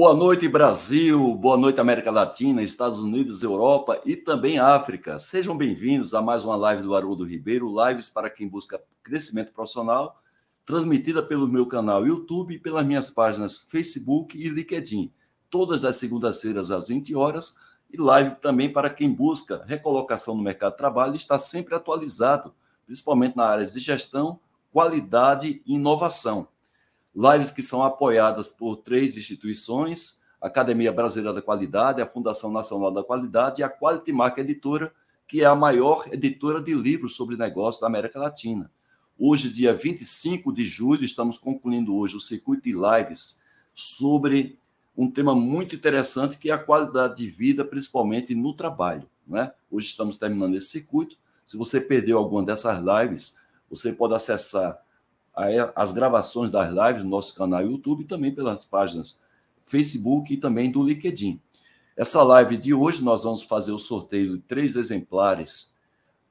Boa noite, Brasil. Boa noite, América Latina, Estados Unidos, Europa e também África. Sejam bem-vindos a mais uma live do Haroldo Ribeiro, lives para quem busca crescimento profissional, transmitida pelo meu canal YouTube e pelas minhas páginas Facebook e LinkedIn, todas as segundas-feiras às 20 horas, e live também para quem busca recolocação no mercado de trabalho e está sempre atualizado, principalmente na área de gestão, qualidade e inovação lives que são apoiadas por três instituições: a Academia Brasileira da Qualidade, a Fundação Nacional da Qualidade e a Quality Mark Editora, que é a maior editora de livros sobre negócios da América Latina. Hoje, dia 25 de julho, estamos concluindo hoje o circuito de lives sobre um tema muito interessante que é a qualidade de vida, principalmente no trabalho. Né? Hoje estamos terminando esse circuito. Se você perdeu alguma dessas lives, você pode acessar as gravações das lives no nosso canal YouTube e também pelas páginas Facebook e também do LinkedIn. Essa live de hoje nós vamos fazer o sorteio de três exemplares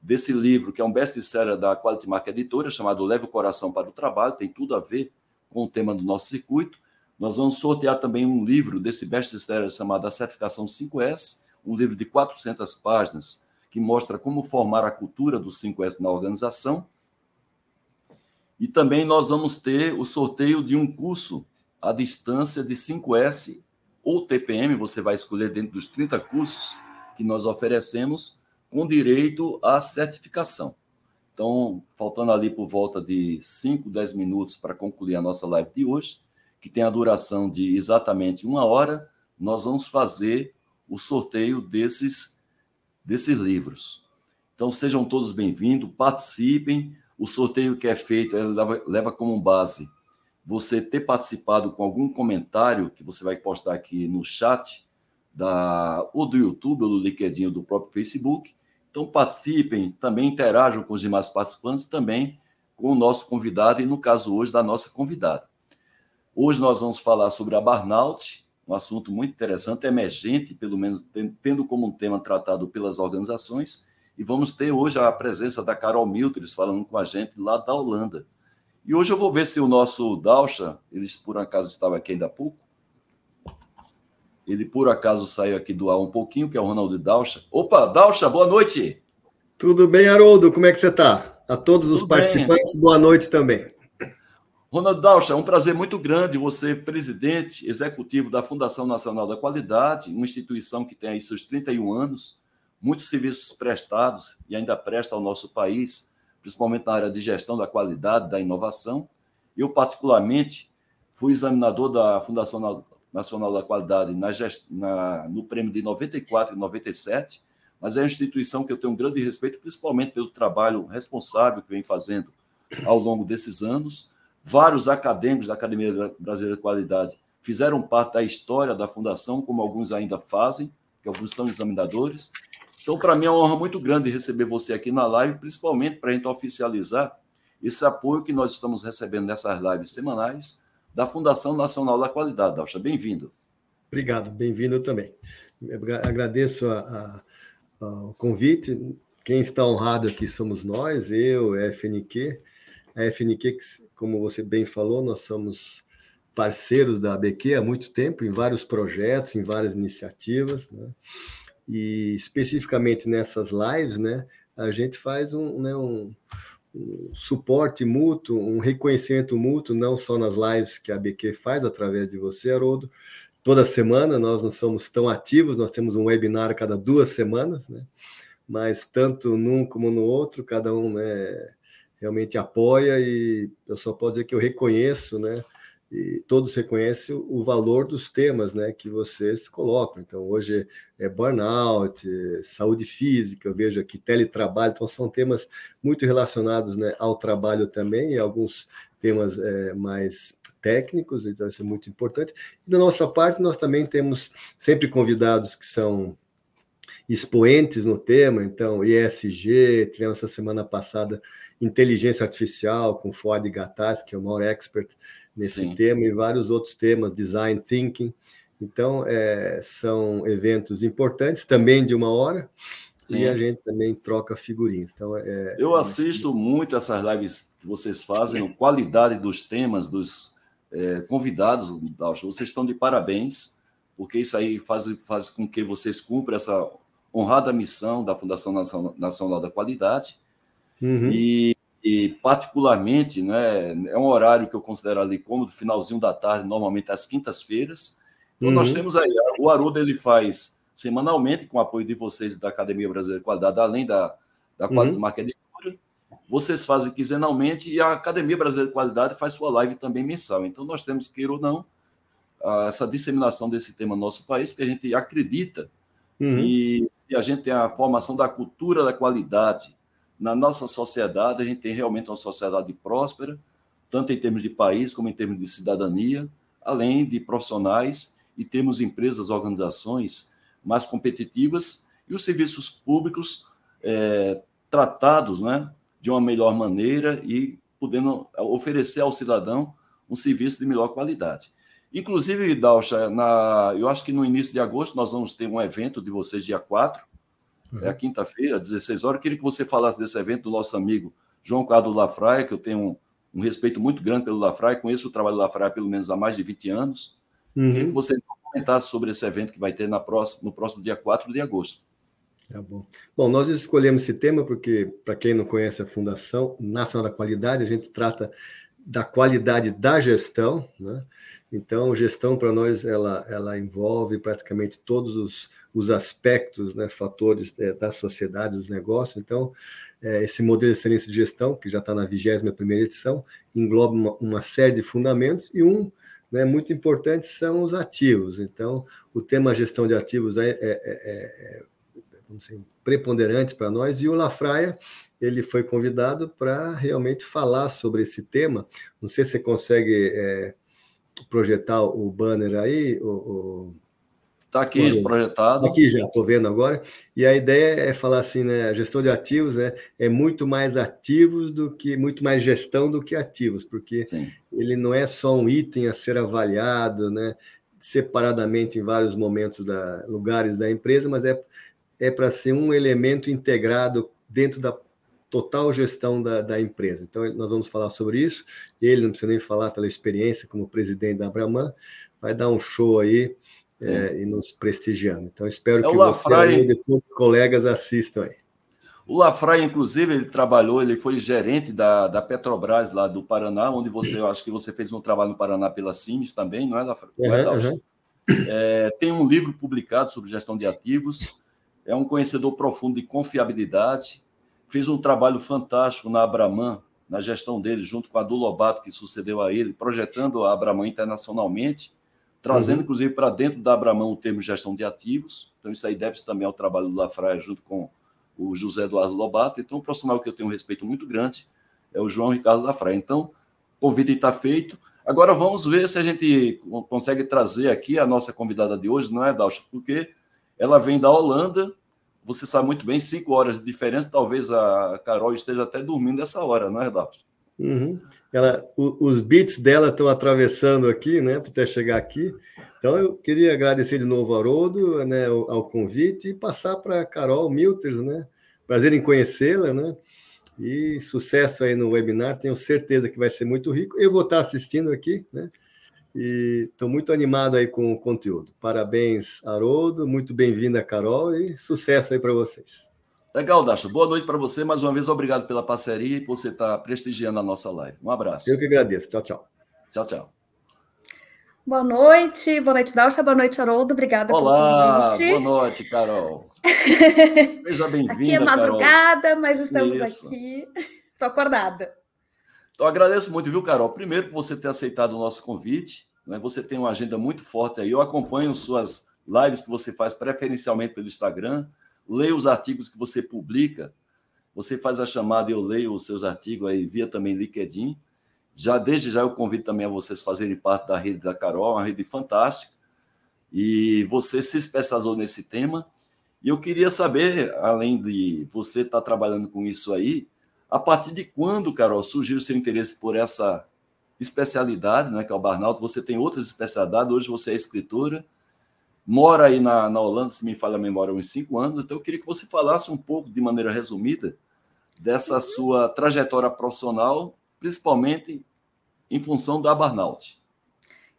desse livro, que é um best-seller da Quality Mark Editora, chamado Leve o Coração para o Trabalho, tem tudo a ver com o tema do nosso circuito. Nós vamos sortear também um livro desse best-seller chamado A Certificação 5S, um livro de 400 páginas, que mostra como formar a cultura do 5S na organização. E também nós vamos ter o sorteio de um curso à distância de 5S ou TPM, você vai escolher dentro dos 30 cursos que nós oferecemos, com direito à certificação. Então, faltando ali por volta de 5, 10 minutos para concluir a nossa live de hoje, que tem a duração de exatamente uma hora, nós vamos fazer o sorteio desses, desses livros. Então, sejam todos bem-vindos, participem, o sorteio que é feito leva, leva como base você ter participado com algum comentário que você vai postar aqui no chat da, ou do YouTube, ou do LinkedIn, ou do próprio Facebook. Então participem, também interajam com os demais participantes, também com o nosso convidado, e no caso hoje, da nossa convidada. Hoje nós vamos falar sobre a burnout, um assunto muito interessante, emergente, pelo menos tendo como um tema tratado pelas organizações, e vamos ter hoje a presença da Carol Milters falando com a gente lá da Holanda. E hoje eu vou ver se o nosso Dalcha, ele por acaso estava aqui ainda há pouco, ele por acaso saiu aqui do ar um pouquinho, que é o Ronaldo Dalcha. Opa, Dalcha, boa noite! Tudo bem, Haroldo? Como é que você está? A todos os Tudo participantes, bem. boa noite também. Ronaldo Dalcha, é um prazer muito grande você, presidente executivo da Fundação Nacional da Qualidade, uma instituição que tem aí seus 31 anos, muitos serviços prestados e ainda presta ao nosso país, principalmente na área de gestão da qualidade, da inovação. Eu, particularmente, fui examinador da Fundação Nacional da Qualidade na gest... na... no prêmio de 94 e 97, mas é uma instituição que eu tenho um grande respeito, principalmente pelo trabalho responsável que vem fazendo ao longo desses anos. Vários acadêmicos da Academia Brasileira de Qualidade fizeram parte da história da fundação, como alguns ainda fazem, que alguns são examinadores, então, para mim é uma honra muito grande receber você aqui na live, principalmente para a gente oficializar esse apoio que nós estamos recebendo nessas lives semanais da Fundação Nacional da Qualidade. Dalcha, bem-vindo. Obrigado, bem-vindo também. Agradeço a, a, o convite. Quem está honrado aqui somos nós, eu, a FNQ. A FNQ, como você bem falou, nós somos parceiros da ABQ há muito tempo, em vários projetos, em várias iniciativas. Né? E especificamente nessas lives, né, a gente faz um, né, um, um suporte mútuo, um reconhecimento mútuo, não só nas lives que a BQ faz através de você, Haroldo. Toda semana nós não somos tão ativos, nós temos um webinar cada duas semanas, né? mas tanto num como no outro, cada um né, realmente apoia e eu só posso dizer que eu reconheço né, e todos reconhecem o valor dos temas né, que vocês colocam. Então, hoje é burnout, saúde física, eu vejo aqui teletrabalho, então são temas muito relacionados né, ao trabalho também, e alguns temas é, mais técnicos, então isso é muito importante. E da nossa parte, nós também temos sempre convidados que são expoentes no tema, então ESG, tivemos essa semana passada inteligência artificial com Fuad Gattas, que é o maior expert nesse Sim. tema e vários outros temas, design thinking. Então, é, são eventos importantes, também de uma hora, Sim. e a gente também troca figurinhas. Então, é, Eu é assisto muito essas lives que vocês fazem, a qualidade dos temas, dos é, convidados, vocês estão de parabéns. porque isso aí faz, faz com que vocês cumpram essa honrada missão da Fundação Nacional da Qualidade. Uhum. E, e, particularmente, né, é um horário que eu considero ali como do finalzinho da tarde, normalmente às quintas-feiras. Então, uhum. nós temos aí, o Aruda ele faz semanalmente, com o apoio de vocês da Academia Brasileira de Qualidade, além da, da Qualidade uhum. Marca Editora, vocês fazem quinzenalmente e a Academia Brasileira de Qualidade faz sua live também mensal. Então, nós temos, queira ou não, essa disseminação desse tema no nosso país, porque a gente acredita uhum. que se a gente tem a formação da cultura da qualidade na nossa sociedade, a gente tem realmente uma sociedade próspera, tanto em termos de país como em termos de cidadania, além de profissionais, e temos empresas, organizações mais competitivas e os serviços públicos é, tratados né, de uma melhor maneira e podendo oferecer ao cidadão um serviço de melhor qualidade. Inclusive, Dalcha, na, eu acho que no início de agosto nós vamos ter um evento de vocês, dia 4, uhum. É a quinta-feira, 16 horas. Eu queria que você falasse desse evento do nosso amigo João Carlos Lafraia, que eu tenho um, um respeito muito grande pelo Lafraia, conheço o trabalho do Lafraia pelo menos há mais de 20 anos. Uhum. Queria que você comentasse sobre esse evento que vai ter na próxima, no próximo dia 4 de agosto. Tá bom. Bom, nós escolhemos esse tema porque, para quem não conhece a Fundação Nacional da Qualidade, a gente trata da qualidade da gestão, né? Então, gestão para nós ela, ela envolve praticamente todos os, os aspectos, né, fatores é, da sociedade, dos negócios. Então, é, esse modelo de excelência de gestão, que já está na 21 primeira edição, engloba uma, uma, série de fundamentos e um né, muito importante são os ativos. Então, o tema gestão de ativos é, é, é dizer, preponderante para nós e o Lafraia ele foi convidado para realmente falar sobre esse tema. Não sei se você consegue é, projetar o banner aí, o, Está aqui Olha, projetado. Aqui já, estou vendo agora. E a ideia é falar assim, né? A gestão de ativos né, é muito mais ativos do que, muito mais gestão do que ativos, porque Sim. ele não é só um item a ser avaliado, né? Separadamente em vários momentos da lugares da empresa, mas é, é para ser um elemento integrado dentro da total gestão da, da, empresa. Então, nós vamos falar sobre isso. Ele não precisa nem falar pela experiência como presidente da Abraman, vai dar um show aí é, e nos prestigiando. Então, espero é que você e todos os colegas assistam aí. O Lafray, inclusive, ele trabalhou, ele foi gerente da, da Petrobras lá do Paraná, onde você, eu acho que você fez um trabalho no Paraná pela Cimes também, não é, Lafray? Uhum, uhum. é, tem um livro publicado sobre gestão de ativos, é um conhecedor profundo de confiabilidade, fez um trabalho fantástico na Abraman, na gestão dele, junto com a do Lobato, que sucedeu a ele, projetando a Abraman internacionalmente, trazendo, uhum. inclusive, para dentro da Abraman o termo gestão de ativos. Então, isso aí deve-se também ao trabalho do Lafraia, junto com o José Eduardo Lobato. Então, o profissional que eu tenho um respeito muito grande é o João Ricardo Lafraia. Então, o convite está feito. Agora, vamos ver se a gente consegue trazer aqui a nossa convidada de hoje, não é, Dalcha? Porque ela vem da Holanda, você sabe muito bem, cinco horas de diferença, talvez a Carol esteja até dormindo nessa hora, não é, Renato? Uhum. Ela, o, os bits dela estão atravessando aqui, né, até chegar aqui. Então, eu queria agradecer de novo ao Haroldo, né, ao, ao convite e passar para a Carol Milters, né? Prazer em conhecê-la, né? E sucesso aí no webinar, tenho certeza que vai ser muito rico. Eu vou estar assistindo aqui, né? E estou muito animado aí com o conteúdo. Parabéns, Haroldo, muito bem-vinda, Carol, e sucesso aí para vocês. Legal, Dasha. Boa noite para você. Mais uma vez, obrigado pela parceria e por você estar tá prestigiando a nossa live. Um abraço. Eu que agradeço. Tchau, tchau. Tchau, tchau. Boa noite, boa noite, Dalcha, boa noite, Haroldo, obrigada Olá, boa noite, Carol. Seja bem-vinda, Aqui é madrugada, Carol. mas estamos Isso. aqui. Estou acordada. Então, agradeço muito, viu, Carol? Primeiro, por você ter aceitado o nosso convite. Né? Você tem uma agenda muito forte aí. Eu acompanho suas lives que você faz preferencialmente pelo Instagram, leio os artigos que você publica. Você faz a chamada eu leio os seus artigos aí via também LinkedIn. Já desde já eu convido também a vocês fazerem parte da rede da Carol, uma rede fantástica. E você se especializou nesse tema. E eu queria saber, além de você estar trabalhando com isso aí, a partir de quando, Carol, surgiu o seu interesse por essa especialidade, né, que é o Barnaldo? Você tem outras especialidades, hoje você é escritora, mora aí na, na Holanda, se me falha a memória, há uns cinco anos, então eu queria que você falasse um pouco, de maneira resumida, dessa uhum. sua trajetória profissional, principalmente em função da Barnaldo.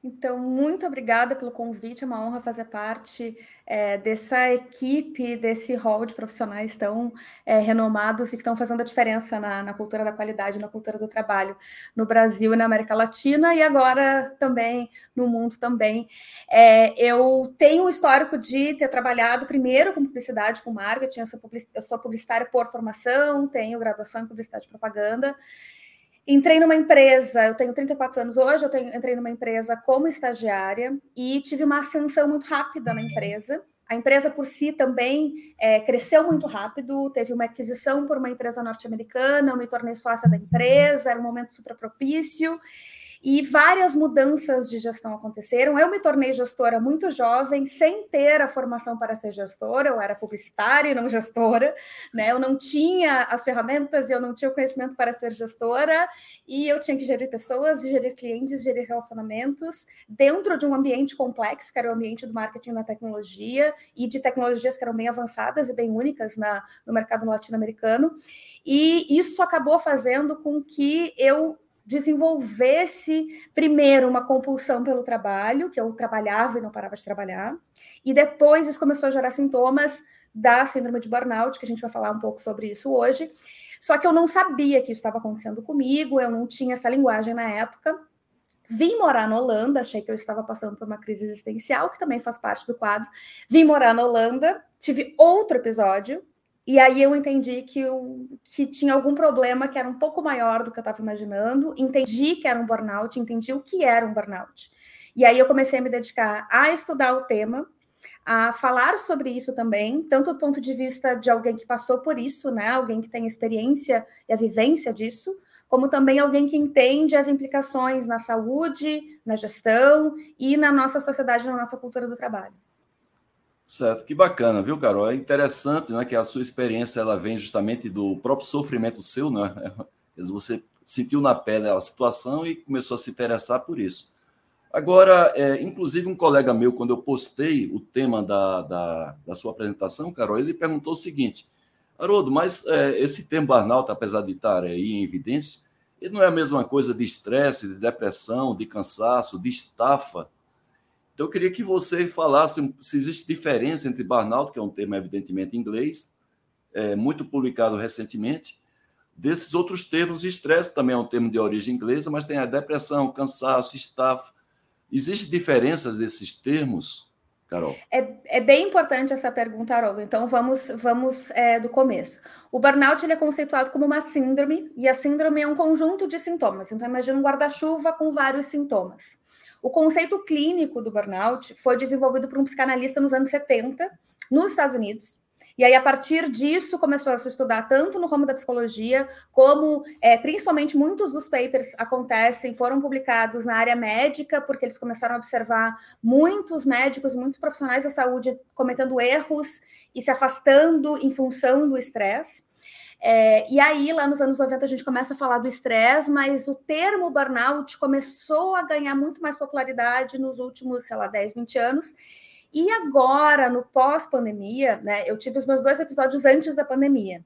Então, muito obrigada pelo convite, é uma honra fazer parte é, dessa equipe, desse hall de profissionais tão é, renomados e que estão fazendo a diferença na, na, cultura da qualidade, na cultura do trabalho no Brasil e na América Latina e agora também no mundo também. É, eu tenho o histórico de ter trabalhado primeiro com publicidade, com marketing, eu sou, publicitária por formação, tenho graduação em publicidade e propaganda, Entrei numa empresa, eu tenho 34 anos hoje, eu tenho, entrei numa empresa como estagiária e tive uma ascensão muito rápida na empresa. A empresa por si também é, cresceu muito rápido, teve uma aquisição por uma empresa norte-americana, eu me tornei sócia da empresa, era um momento super propício e várias mudanças de gestão aconteceram. Eu me tornei gestora muito jovem, sem ter a formação para ser gestora, eu era publicitária e não gestora, né? Eu não tinha as ferramentas e eu não tinha o conhecimento para ser gestora, e eu tinha que gerir pessoas, gerir clientes, gerir relacionamentos dentro de um ambiente complexo, que era o ambiente do marketing da tecnologia e de tecnologias que eram bem avançadas e bem únicas na, no mercado latino-americano. E isso acabou fazendo com que eu desenvolvesse primeiro uma compulsão pelo trabalho, que eu trabalhava e não parava de trabalhar, e depois isso começou a gerar sintomas da síndrome de burnout, que a gente vai falar um pouco sobre isso hoje. Só que eu não sabia que isso estava acontecendo comigo, eu não tinha essa linguagem na época. Vim morar na Holanda, achei que eu estava passando por uma crise existencial, que também faz parte do quadro. Vim morar na Holanda, tive outro episódio, e aí eu entendi que, eu, que tinha algum problema que era um pouco maior do que eu estava imaginando, entendi que era um burnout, entendi o que era um burnout. E aí eu comecei a me dedicar a estudar o tema, a falar sobre isso também, tanto do ponto de vista de alguém que passou por isso, né, alguém que tem experiência e a vivência disso, como também alguém que entende as implicações na saúde, na gestão e na nossa sociedade, na nossa cultura do trabalho. Certo, que bacana, viu, Carol? É interessante, né, que a sua experiência ela vem justamente do próprio sofrimento seu, né? Você sentiu na pele a situação e começou a se interessar por isso. Agora, é, inclusive um colega meu, quando eu postei o tema da, da, da sua apresentação, Carol, ele perguntou o seguinte: Haroldo, mas é, esse termo burnout, apesar de estar aí em evidência, ele não é a mesma coisa de estresse, de depressão, de cansaço, de estafa? Então, eu queria que você falasse se existe diferença entre burnout, que é um termo evidentemente inglês, é, muito publicado recentemente, desses outros termos. Estresse também é um termo de origem inglesa, mas tem a depressão, cansaço, estafa. Existem diferenças desses termos, Carol? É, é bem importante essa pergunta, Haroldo. Então, vamos, vamos é, do começo. O burnout ele é conceituado como uma síndrome, e a síndrome é um conjunto de sintomas. Então, imagina um guarda-chuva com vários sintomas. O conceito clínico do burnout foi desenvolvido por um psicanalista nos anos 70, nos Estados Unidos. E aí, a partir disso, começou a se estudar tanto no ramo da psicologia, como é, principalmente muitos dos papers acontecem, foram publicados na área médica, porque eles começaram a observar muitos médicos, muitos profissionais da saúde cometendo erros e se afastando em função do estresse. É, e aí, lá nos anos 90, a gente começa a falar do estresse, mas o termo burnout começou a ganhar muito mais popularidade nos últimos, sei lá, 10, 20 anos. E agora, no pós-pandemia, né? Eu tive os meus dois episódios antes da pandemia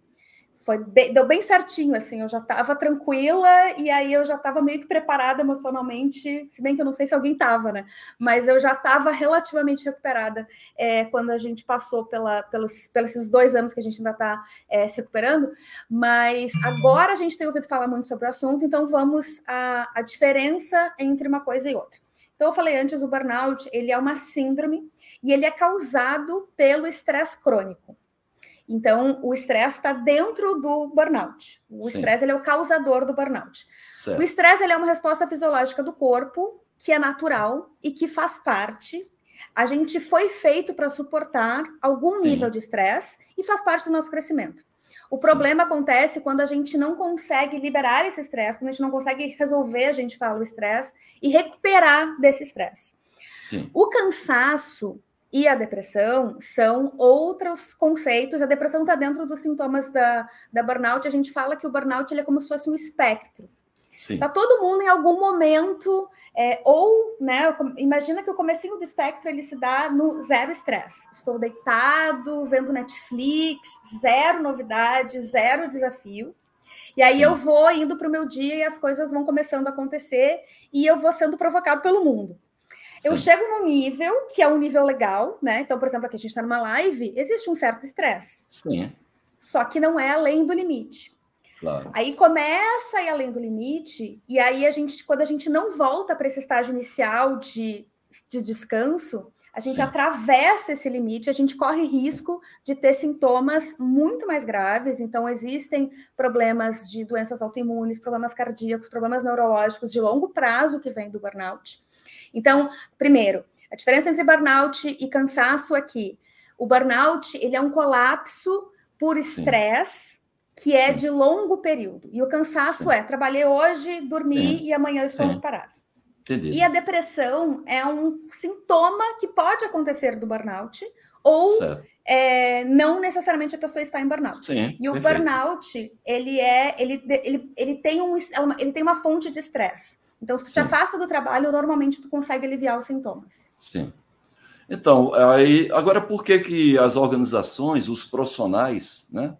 foi bem, deu bem certinho, assim, eu já estava tranquila e aí eu já estava meio que preparada emocionalmente, se bem que eu não sei se alguém estava, né? Mas eu já estava relativamente recuperada é, quando a gente passou pela, pelos, pelos dois anos que a gente ainda está é, se recuperando. Mas agora a gente tem ouvido falar muito sobre o assunto, então vamos à, à diferença entre uma coisa e outra. Então, eu falei antes, o burnout, ele é uma síndrome e ele é causado pelo estresse crônico. Então, o estresse está dentro do burnout. O estresse é o causador do burnout. Certo. O estresse é uma resposta fisiológica do corpo que é natural e que faz parte. A gente foi feito para suportar algum Sim. nível de estresse e faz parte do nosso crescimento. O problema Sim. acontece quando a gente não consegue liberar esse estresse, quando a gente não consegue resolver, a gente fala o estresse, e recuperar desse estresse. O cansaço e a depressão são outros conceitos. A depressão está dentro dos sintomas da, da burnout. A gente fala que o burnout ele é como se fosse um espectro. Está todo mundo em algum momento, é, ou, né, imagina que o comecinho do espectro ele se dá no zero estresse. Estou deitado, vendo Netflix, zero novidade, zero desafio. E aí Sim. eu vou indo para o meu dia e as coisas vão começando a acontecer e eu vou sendo provocado pelo mundo. Sim. Eu chego no nível que é um nível legal, né? Então, por exemplo, aqui a gente está numa live, existe um certo estresse. Sim. Só que não é além do limite. Claro. Aí começa a ir além do limite, e aí a gente, quando a gente não volta para esse estágio inicial de, de descanso, a gente Sim. atravessa esse limite, a gente corre risco Sim. de ter sintomas muito mais graves. Então, existem problemas de doenças autoimunes, problemas cardíacos, problemas neurológicos de longo prazo que vêm do burnout. Então, primeiro, a diferença entre burnout e cansaço é que o burnout ele é um colapso por estresse que é Sim. de longo período. E o cansaço Sim. é trabalhei hoje, dormi e amanhã estou reparado. Entendi. E a depressão é um sintoma que pode acontecer do burnout, ou é, não necessariamente a pessoa está em burnout. Sim, e o perfeito. burnout, ele é, ele, ele, ele, tem um, é ele tem uma fonte de estresse. Então, se tu te afasta do trabalho, normalmente tu consegue aliviar os sintomas. Sim. Então, aí, agora por que, que as organizações, os profissionais, né,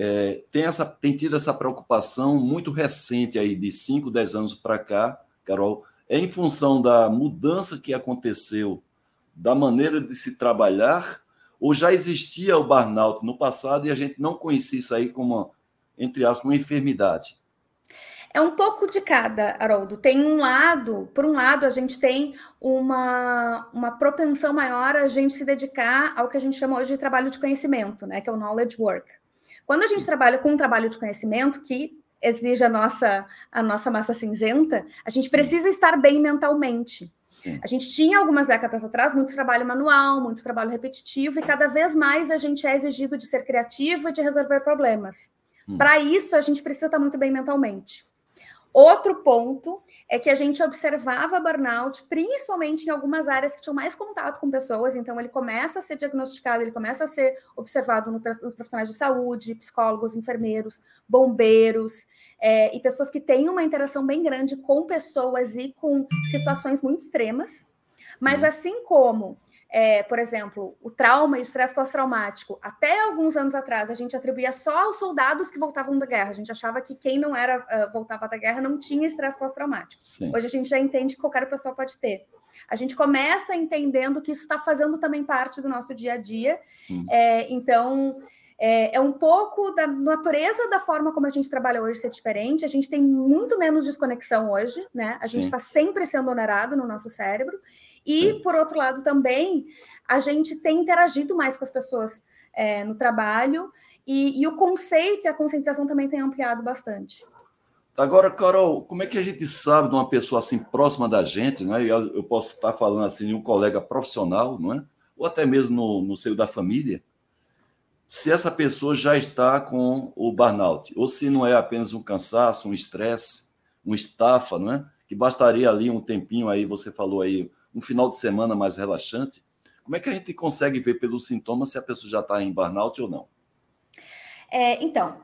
é, tem, essa, tem tido essa preocupação muito recente aí, de 5, 10 anos para cá, Carol, é em função da mudança que aconteceu da maneira de se trabalhar, ou já existia o burnout no passado e a gente não conhecia isso aí como, entre aspas, uma enfermidade? É um pouco de cada, Haroldo. Tem um lado, por um lado, a gente tem uma, uma propensão maior a gente se dedicar ao que a gente chama hoje de trabalho de conhecimento, né? Que é o knowledge work. Quando a gente trabalha com um trabalho de conhecimento, que exige a nossa, a nossa massa cinzenta, a gente Sim. precisa estar bem mentalmente. Sim. A gente tinha algumas décadas atrás muito trabalho manual, muito trabalho repetitivo, e cada vez mais a gente é exigido de ser criativo e de resolver problemas. Hum. Para isso, a gente precisa estar muito bem mentalmente. Outro ponto é que a gente observava burnout, principalmente em algumas áreas que tinham mais contato com pessoas, então ele começa a ser diagnosticado, ele começa a ser observado nos profissionais de saúde, psicólogos, enfermeiros, bombeiros, é, e pessoas que têm uma interação bem grande com pessoas e com situações muito extremas. Mas uhum. assim como é, por exemplo, o trauma e o estresse pós-traumático, até alguns anos atrás, a gente atribuía só aos soldados que voltavam da guerra. A gente achava que quem não era uh, voltava da guerra não tinha estresse pós-traumático. Hoje a gente já entende que qualquer pessoa pode ter. A gente começa entendendo que isso está fazendo também parte do nosso dia a dia. Hum. É, então, é, é, um pouco da natureza da forma como a gente trabalha hoje ser diferente. A gente tem muito menos desconexão hoje, né? A Sim. gente está sempre sendo onerado no nosso cérebro. E, por outro lado, também a gente tem interagido mais com as pessoas é, no trabalho e, e o conceito e a conscientização também tem ampliado bastante. Agora, Carol, como é que a gente sabe de uma pessoa assim próxima da gente, não é? Eu posso estar falando assim de um colega profissional, não é? Ou até mesmo no, no seio da família, se essa pessoa já está com o burnout, ou se não é apenas um cansaço, um estresse, um estafa, não é? Que bastaria ali um tempinho aí, você falou aí, um final de semana mais relaxante. Como é que a gente consegue ver pelos sintomas se a pessoa já está em burnout ou não? É, então,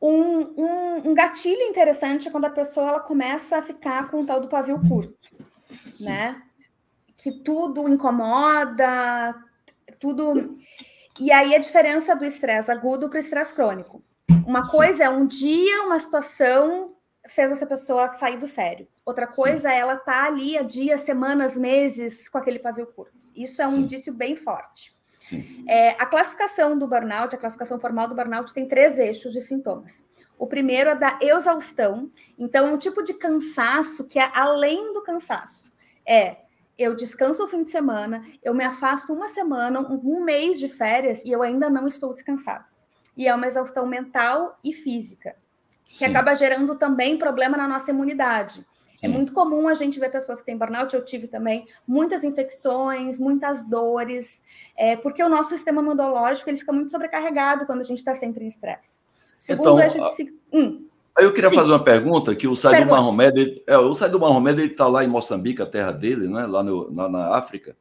um, um, um, gatilho interessante é quando a pessoa ela começa a ficar com o tal do pavio curto, Sim. né? Que tudo incomoda, tudo e aí a diferença do estresse agudo para o estresse crônico. Uma Sim. coisa é um dia, uma situação fez essa pessoa sair do sério. Outra coisa Sim. é ela tá ali há dias, semanas, meses com aquele pavio curto. Isso é um Sim. indício bem forte. É, a classificação do burnout, a classificação formal do burnout, tem três eixos de sintomas. O primeiro é da exaustão. Então, é um tipo de cansaço que é além do cansaço. É eu descanso o fim de semana, eu me afasto uma semana, um, mês de férias e eu ainda não estou descansado. E é uma exaustão mental e física, que Sim. acaba gerando também problema na nossa imunidade. É Sim. É muito comum a gente ver pessoas que têm burnout, eu tive também, muitas infecções, muitas dores, é, porque o nosso sistema imunológico ele fica muito sobrecarregado quando a gente está sempre em estresse. Segundo, então, a gente... Hum. Aí eu queria Sim. fazer uma pergunta, que o Saido Mahomed, ele, é, o Saido Mahomed, ele está lá em Moçambique, a terra dele, né, lá, no, na, na África,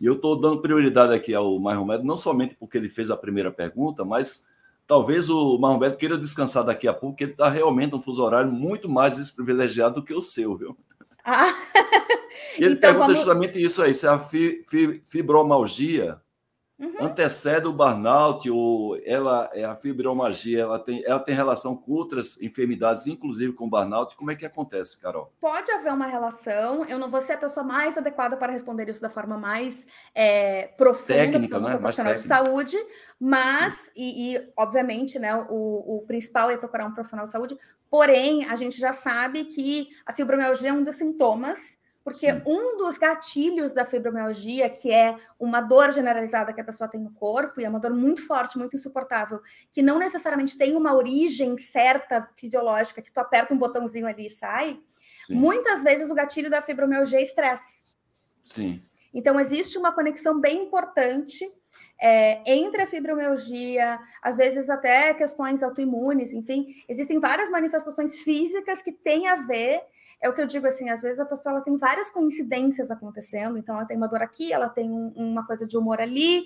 e eu estou dando prioridade aqui ao Mahomed, não somente porque ele fez a primeira pergunta, mas talvez o Mahomed queira descansar daqui a pouco, porque ele está realmente um fuso horário muito mais desprivilegiado do que o seu, viu? Ah. E ele então, pergunta vamos... justamente isso aí, se a fi, fi, fibromalgia uhum. antecede o burnout ou ela é a fibromialgia, ela tem, ela tem relação com outras enfermidades, inclusive com burnout? Como é que acontece, Carol? Pode haver uma relação. Eu não vou ser a pessoa mais adequada para responder isso da forma mais é, profunda, técnica, né? profissional de saúde, mas e, e, obviamente, né, o, o principal é procurar um profissional de saúde. Porém, a gente já sabe que a fibromialgia é um dos sintomas porque Sim. um dos gatilhos da fibromialgia, que é uma dor generalizada que a pessoa tem no corpo, e é uma dor muito forte, muito insuportável, que não necessariamente tem uma origem certa fisiológica, que tu aperta um botãozinho ali e sai, Sim. muitas vezes o gatilho da fibromialgia é estresse. Sim. Então, existe uma conexão bem importante é, entre a fibromialgia, às vezes até questões autoimunes, enfim, existem várias manifestações físicas que têm a ver é o que eu digo assim, às vezes a pessoa ela tem várias coincidências acontecendo, então ela tem uma dor aqui, ela tem um, uma coisa de humor ali,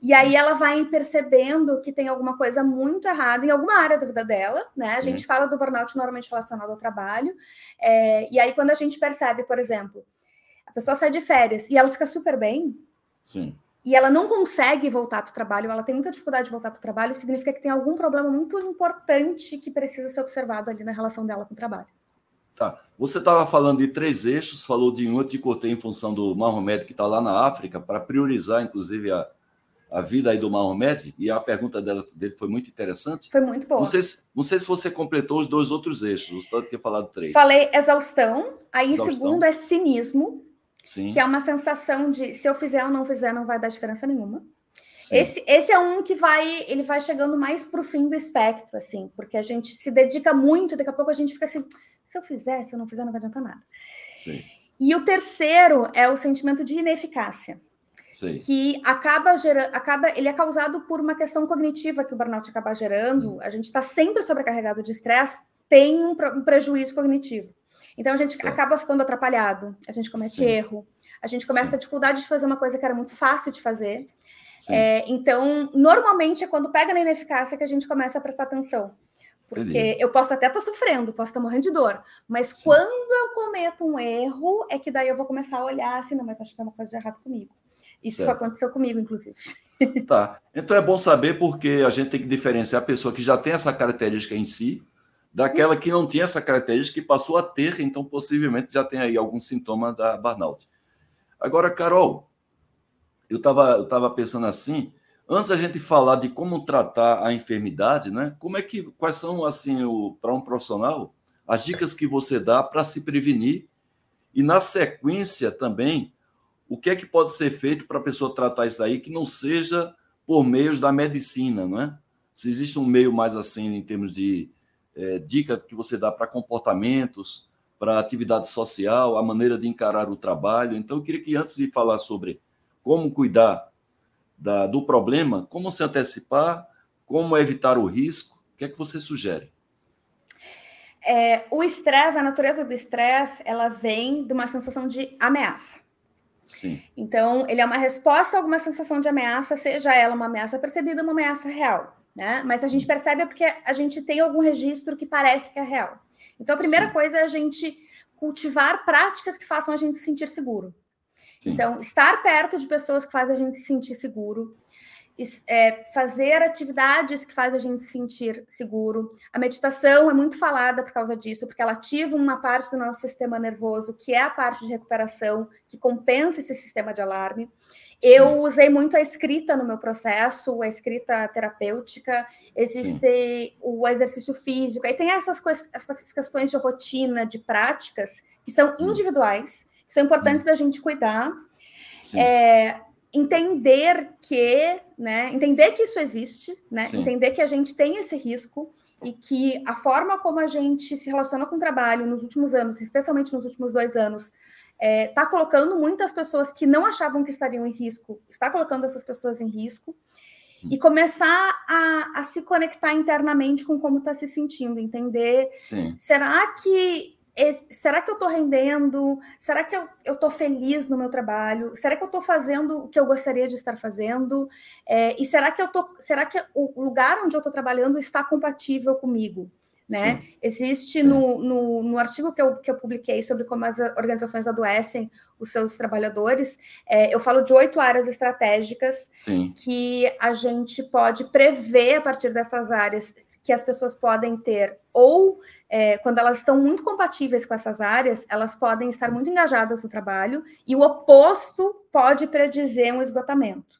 e aí ela vai percebendo que tem alguma coisa muito errada em alguma área da vida dela, né? A gente fala do burnout normalmente relacionado ao trabalho, é, e aí quando a gente percebe, por exemplo, a pessoa sai de férias e ela fica super bem, Sim. E ela não consegue voltar para o trabalho, ela tem muita dificuldade de voltar para o trabalho, significa que tem algum problema muito importante que precisa ser observado ali na relação dela com o trabalho. Tá. Você estava falando de três eixos, falou de um, eu te cortei em função do Mahomet, que está lá na África, para priorizar, inclusive, a, a vida aí do Mahomet, e a pergunta dela, dele foi muito interessante. Foi muito boa. Não sei, se, não sei se você completou os dois outros eixos, você tinha falado três. Falei exaustão, aí exaustão. segundo é cinismo, Sim. que é uma sensação de se eu fizer ou não fizer, não vai dar diferença nenhuma. Esse, esse é um que vai, ele vai chegando mais para o fim do espectro, assim, porque a gente se dedica muito, daqui a pouco a gente fica assim, se eu fizer, se eu não fizer, não vai adiantar nada. Sim. E o terceiro é o sentimento de ineficácia. Sim. Que acaba gerando, acaba, ele é causado por uma questão cognitiva que o burnout acaba gerando. Hum. A gente está sempre sobrecarregado de estresse, tem um, um, prejuízo cognitivo. Então a gente acaba ficando atrapalhado, a gente comete Sim. erro, a gente começa Sim. a dificuldade de fazer uma coisa que era muito fácil de fazer. É, então, normalmente é quando pega na ineficácia que a gente começa a prestar atenção. Porque eu posso até estar tá sofrendo, posso estar tá morrendo de dor, mas Sim. quando eu cometo um erro, é que daí eu vou começar a olhar assim, não, mas acho que tem uma coisa de errado comigo. Isso certo. aconteceu comigo, inclusive. Tá. Então é bom saber porque a gente tem que diferenciar a pessoa que já tem essa característica em si daquela que não tinha essa característica e passou a ter, então possivelmente já tem aí algum sintoma da burnout. Agora, Carol, eu estava eu tava pensando assim, Antes a gente falar de como tratar a enfermidade, né? Como é que quais são assim para um profissional as dicas que você dá para se prevenir e na sequência também o que é que pode ser feito para a pessoa tratar isso aí que não seja por meios da medicina, não é? Se existe um meio mais assim em termos de é, dica que você dá para comportamentos, para atividade social, a maneira de encarar o trabalho. Então, eu queria que antes de falar sobre como cuidar da, do problema, como se antecipar, como evitar o risco? O que é que você sugere? É, o estresse, a natureza do estresse, ela vem de uma sensação de ameaça. Sim. Então, ele é uma resposta a alguma sensação de ameaça, seja ela uma ameaça percebida ou uma ameaça real. Né? Mas a gente percebe é porque a gente tem algum registro que parece que é real. Então, a primeira Sim. coisa é a gente cultivar práticas que façam a gente se sentir seguro. Sim. Então, estar perto de pessoas que fazem a gente se sentir seguro, é, fazer atividades que fazem a gente se sentir seguro. A meditação é muito falada por causa disso, porque ela ativa uma parte do nosso sistema nervoso, que é a parte de recuperação, que compensa esse sistema de alarme. Eu usei muito a escrita no meu processo, a escrita terapêutica, existe Sim. o exercício físico, aí tem essas, coisas, essas questões de rotina, de práticas, que são hum. individuais, que são importantes hum. da gente cuidar. É, entender que, né, entender que isso existe, né, Sim. entender que a gente tem esse risco e que a forma como a gente se relaciona com o trabalho nos últimos anos, especialmente nos últimos dois anos, está é, tá colocando muitas pessoas que não achavam que estariam em risco, está colocando essas pessoas em risco, hum. e começar a, a, se conectar internamente com como está se sentindo, entender, Sim. será que será que eu estou rendendo? Será que eu estou feliz no meu trabalho? Será que eu estou fazendo o que eu gostaria de estar fazendo? É, e será que eu tô, será que o lugar onde eu estou trabalhando está compatível comigo? Né? Sim. Existe no, no, no, artigo que eu, que eu publiquei sobre como as organizações adoecem os seus trabalhadores, é, eu falo de oito áreas estratégicas Sim. que a gente pode prever a partir dessas áreas que as pessoas podem ter, ou é, quando elas estão muito compatíveis com essas áreas, elas podem estar muito engajadas no trabalho, e o oposto pode predizer um esgotamento.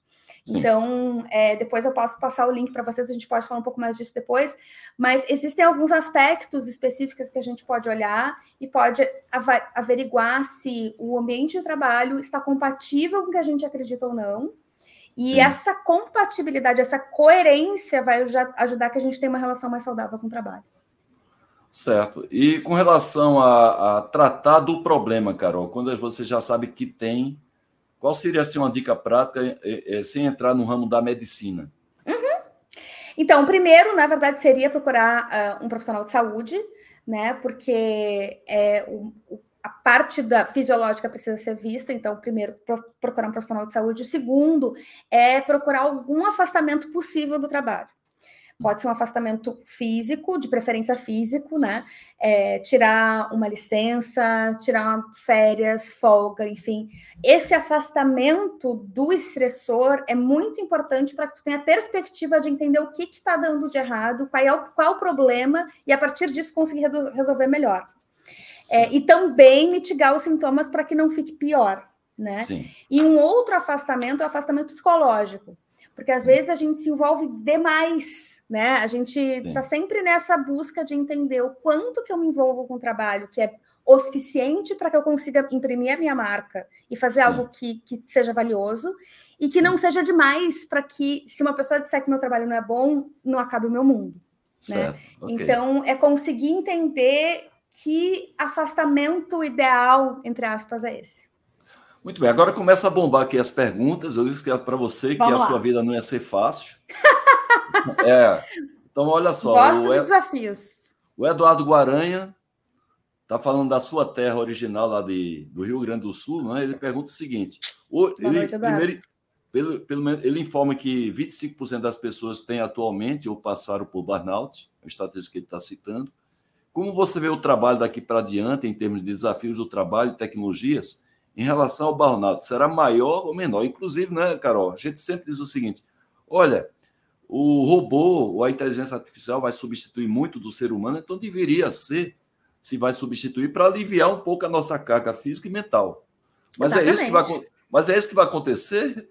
Então, é, depois eu posso passar o link para vocês, a gente pode falar um pouco mais disso depois, mas existem alguns aspectos específicos que a gente pode olhar e pode averiguar se o ambiente de trabalho está compatível com o que a gente acredita ou não. E Sim. essa compatibilidade, essa coerência vai ajudar que a gente tenha uma relação mais saudável com o trabalho. Certo. E com relação a, a tratar do problema, Carol, quando você já sabe que tem qual seria assim, uma dica prática é, é, sem entrar no ramo da medicina? Uhum. Então, primeiro, na verdade, seria procurar uh, um profissional de saúde, né? Porque é, o, a parte da fisiológica precisa ser vista. Então, primeiro, pro, procurar um profissional de saúde. O segundo é procurar algum afastamento possível do trabalho. Pode ser um afastamento físico, de preferência físico, né? É, tirar uma licença, tirar férias, folga, enfim. Esse afastamento do estressor é muito importante para que tu tenha perspectiva de entender o que está dando de errado, qual é, o, qual é o problema, e a partir disso conseguir resolver melhor. É, e também mitigar os sintomas para que não fique pior, né? Sim. E um outro afastamento é o afastamento psicológico, porque às vezes a gente se envolve demais né? A gente está sempre nessa busca de entender o quanto que eu me envolvo com o trabalho, que é o suficiente para que eu consiga imprimir a minha marca e fazer Sim. algo que, que seja valioso, e que Sim. não seja demais para que, se uma pessoa disser que meu trabalho não é bom, não acabe o meu mundo. Né? Okay. Então, é conseguir entender que afastamento ideal, entre aspas, é esse. Muito bem, agora começa a bombar aqui as perguntas. Eu disse que é para você Vamos que lá. a sua vida não ia ser fácil. É. Então, olha só. Gosto dos desafios. O Eduardo Guaranha está falando da sua terra original, lá de, do Rio Grande do Sul, né? ele pergunta o seguinte: o, ele, noite, primeiro, pelo, pelo, ele informa que 25% das pessoas têm atualmente ou passaram por burnout, é a estatística que ele está citando. Como você vê o trabalho daqui para diante, em termos de desafios do trabalho e tecnologias, em relação ao burnout? Será maior ou menor? Inclusive, né, Carol? A gente sempre diz o seguinte: olha, o robô ou a inteligência artificial vai substituir muito do ser humano, então deveria ser, se vai substituir, para aliviar um pouco a nossa carga física e mental. Mas é, isso que vai, mas é isso que vai acontecer?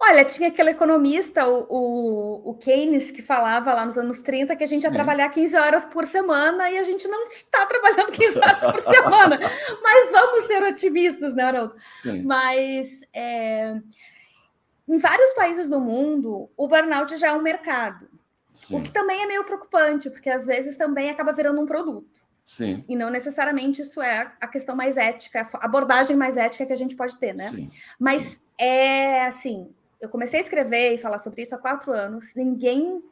Olha, tinha aquele economista, o, o, o, Keynes, que falava lá nos anos 30 que a gente Sim. ia trabalhar 15 horas por semana e a gente não está trabalhando 15 horas por semana. Mas vamos ser otimistas, né, Haroldo? Sim. Mas é, em vários países do mundo, o burnout já é um mercado. Sim. O que também é meio preocupante, porque às vezes também acaba virando um produto. Sim. E não necessariamente isso é a questão mais ética, a abordagem mais ética que a gente pode ter, né? Sim. Mas é assim, eu comecei a escrever e falar sobre isso há quatro anos, ninguém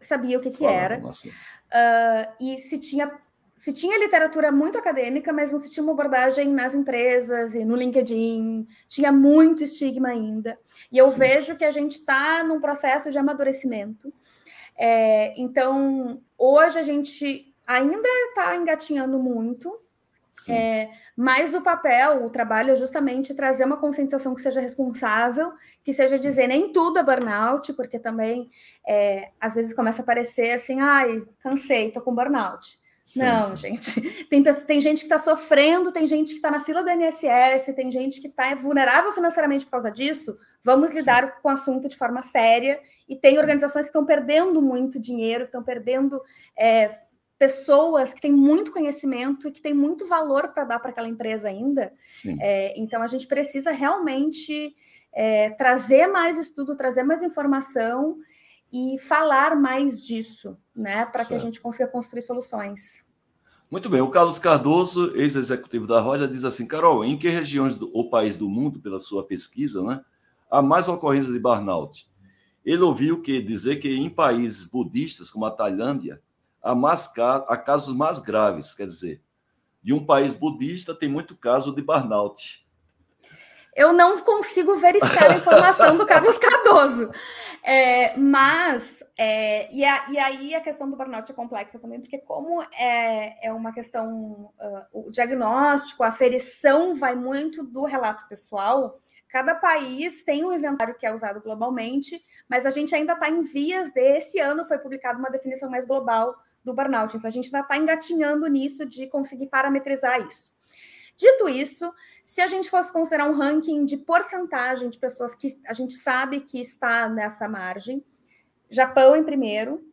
sabia o que, que era. Uh, e se tinha se tinha literatura muito acadêmica, mas não se tinha uma abordagem nas empresas e no LinkedIn, tinha muito estigma ainda. E eu Sim. vejo que a gente está num processo de amadurecimento. É, então, hoje a gente ainda está engatinhando muito, é, mas o papel, o trabalho é justamente trazer uma conscientização que seja responsável, que seja Sim. dizer nem tudo é burnout, porque também é, às vezes começa a aparecer assim, ai, cansei, tô com burnout. Sim, não, sim. gente. Tem, tem gente que está sofrendo, tem gente que está na fila do INSS, tem gente que está vulnerável financeiramente por causa disso. Vamos sim. lidar com o assunto de forma séria. E tem organizações que estão perdendo muito dinheiro, que estão perdendo é, pessoas que têm muito conhecimento e que têm muito valor para dar para aquela empresa ainda. É, então, a gente precisa realmente é, trazer mais estudo, trazer mais informação e falar mais disso, né, para que a gente consiga construir soluções. Muito bem, o Carlos Cardoso, ex-executivo da Roja, diz assim: Carol, em que regiões do ou país do mundo, pela sua pesquisa, né, há mais ocorrências de burnout? Ele ouviu que dizer que em países budistas, como a Tailândia, há, mais, há casos mais graves, quer dizer, de um país budista tem muito caso de burnout. eu não consigo verificar a informação do Carlos Cardoso. É, mas, é, e, a, e, aí a questão do burnout é complexa também, porque como é, é uma questão, uh, o diagnóstico, a aferição vai muito do relato pessoal, cada país tem um inventário que é usado globalmente, mas a gente ainda está em vias de, esse ano foi publicada uma definição mais global do burnout, então a gente ainda está engatinhando nisso de conseguir parametrizar isso. Dito isso, se a gente fosse considerar um ranking de porcentagem de pessoas que a gente sabe que está nessa margem, Japão em primeiro,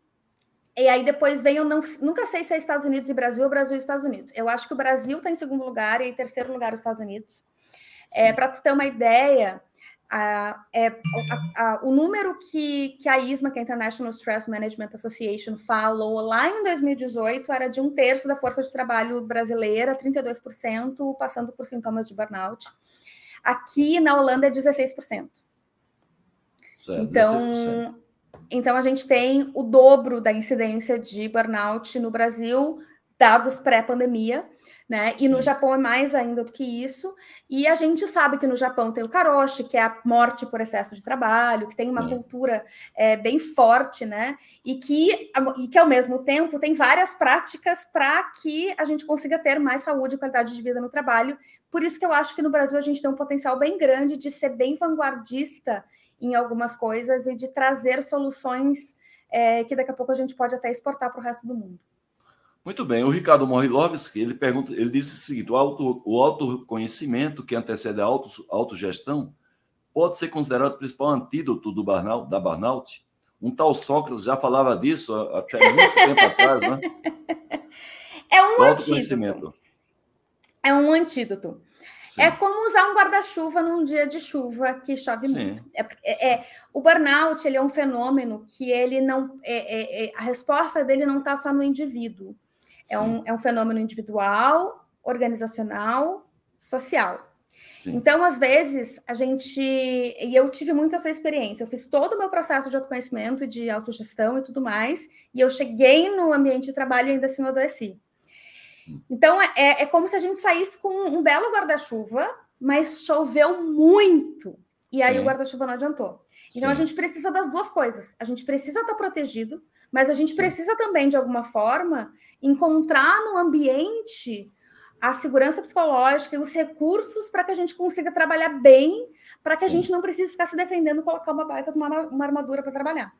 e aí depois vem, eu não, nunca sei se é Estados Unidos e Brasil ou Brasil e Estados Unidos. Eu acho que o Brasil está em segundo lugar e em terceiro lugar os Estados Unidos. É, Para tu ter uma ideia, a, é, a, a, o número que, que a ISMA, que é a International Stress Management Association, falou lá em 2018 era de um terço da força de trabalho brasileira, 32%, passando por sintomas de burnout. Aqui na Holanda é 16%. Certo, então, 16%. então a gente tem o dobro da incidência de burnout no Brasil, dados pré-pandemia né? E Sim. no Japão é mais ainda do que isso. E a gente sabe que no Japão tem o karoshi, que é a morte por excesso de trabalho, que tem Sim. uma cultura é, bem forte, né? E que, e que ao mesmo tempo tem várias práticas para que a gente consiga ter mais saúde e qualidade de vida no trabalho. Por isso que eu acho que no Brasil a gente tem um potencial bem grande de ser bem vanguardista em algumas coisas e de trazer soluções é, que daqui a pouco a gente pode até exportar para o resto do mundo. Muito bem, o Ricardo Morilovski, ele pergunta, ele disse o seguinte: o, auto, o autoconhecimento que antecede a auto, autogestão pode ser considerado o principal antídoto do burnout, da burnout? Um tal Sócrates já falava disso até muito tempo atrás, né? É um antídoto. É um antídoto. Sim. É como usar um guarda-chuva num dia de chuva que chove Sim. muito. É, é, é, o burnout ele é um fenômeno que ele não. É, é, é a resposta dele não está só no indivíduo. É um, é um fenômeno individual, organizacional, social. Sim. Então, às vezes, a gente. E eu tive muito essa experiência. Eu fiz todo o meu processo de autoconhecimento e de autogestão e tudo mais. E eu cheguei no ambiente de trabalho e ainda assim eu adoeci. Então, é, é, é como se a gente saísse com um belo guarda-chuva, mas choveu muito. E Sim. aí o guarda-chuva não adiantou. Então, Sim. a gente precisa das duas coisas. A gente precisa estar protegido, mas a gente precisa também, de alguma forma, encontrar no ambiente a segurança psicológica e os recursos para que a gente consiga trabalhar bem, para que Sim. a gente não precise ficar se defendendo colocar uma baita uma, uma armadura para trabalhar.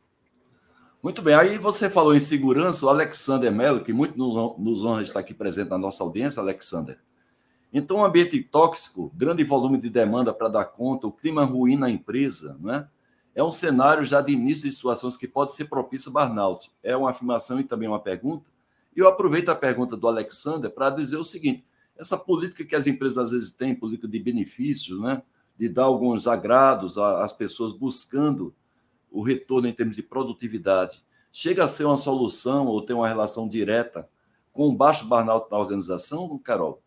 Muito bem, aí você falou em segurança, o Alexander Mello, que muito nos honra estar aqui presente na nossa audiência, Alexander. Então, um ambiente tóxico, grande volume de demanda para dar conta, o clima ruim na empresa, não é? um cenário já de início de situações que pode ser propício a burnout. É uma afirmação e também uma pergunta. E eu aproveito a pergunta do Alexander para dizer o seguinte: essa política que as empresas às vezes têm, política de benefícios, né, de dar alguns agrados às pessoas buscando o retorno em termos de produtividade, chega a ser uma solução ou tem uma relação direta com o baixo burnout na organização, Carol?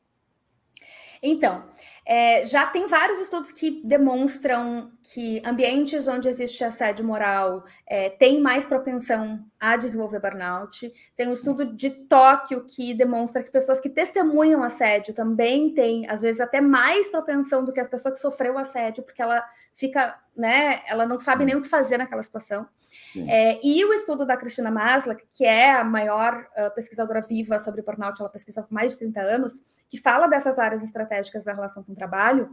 Então, é, já tem vários estudos que demonstram que ambientes onde existe assédio moral é, têm mais propensão a desenvolver burnout. Tem um estudo de Tóquio que demonstra que pessoas que testemunham assédio também têm, às vezes, até mais propensão do que as pessoas que sofreu assédio, porque ela fica, né? Ela não sabe nem o que fazer naquela situação. É, e o estudo da Cristina Maslach, que é a maior uh, pesquisadora viva sobre burnout, ela pesquisa há mais de 30 anos, que fala dessas áreas estratégicas da relação com o trabalho,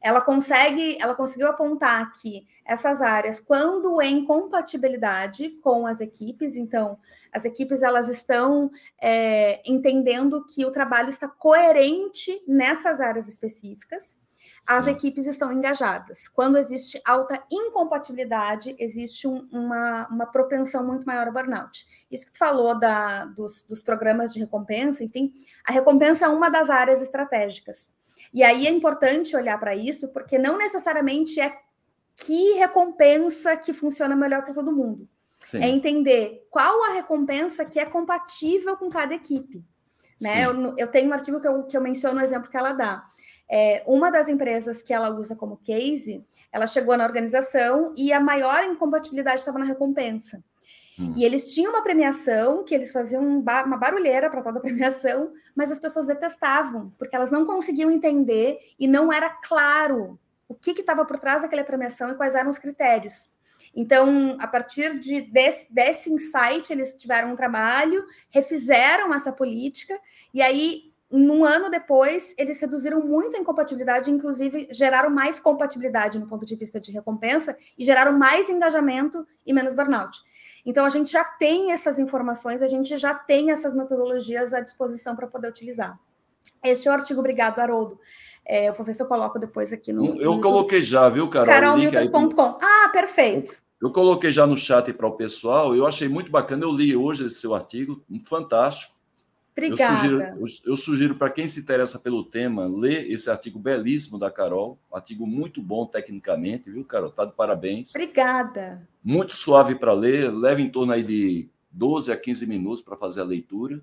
ela consegue, ela conseguiu apontar que essas áreas, quando em compatibilidade com as equipes, então as equipes elas estão é, entendendo que o trabalho está coerente nessas áreas específicas, as Sim. equipes estão engajadas. Quando existe alta incompatibilidade, existe um, uma, uma propensão muito maior ao burnout. Isso que tu falou da, dos, dos programas de recompensa, enfim, a recompensa é uma das áreas estratégicas. E aí é importante olhar para isso, porque não necessariamente é que recompensa que funciona melhor para todo mundo. Sim. É entender qual a recompensa que é compatível com cada equipe. Né? Eu, eu, tenho um artigo que eu, que eu menciono o exemplo que ela dá. É, uma das empresas que ela usa como case, ela chegou na organização e a maior incompatibilidade estava na recompensa. Hum. E eles tinham uma premiação, que eles faziam uma barulheira para toda a premiação, mas as pessoas detestavam, porque elas não conseguiam entender e não era claro o que estava por trás daquela premiação e quais eram os critérios. Então, a partir de, desse, desse insight, eles tiveram um trabalho, refizeram essa política, e aí, num ano depois, eles reduziram muito a incompatibilidade, inclusive geraram mais compatibilidade no ponto de vista de recompensa e geraram mais engajamento e menos burnout. Então, a gente já tem essas informações, a gente já tem essas metodologias à disposição para poder utilizar. Este é o artigo, obrigado, Haroldo. É, eu vou ver se eu coloco depois aqui no. Eu no coloquei já, viu, Carol? Carolmiltas.com. Ah, perfeito. Eu coloquei já no chat para o pessoal, eu achei muito bacana. Eu li hoje esse seu artigo, fantástico. Obrigada. Eu sugiro, eu sugiro para quem se interessa pelo tema, ler esse artigo belíssimo da Carol, artigo muito bom tecnicamente, viu, Carol? Tá de parabéns. Obrigada. Muito suave para ler, leva em torno aí de 12 a 15 minutos para fazer a leitura.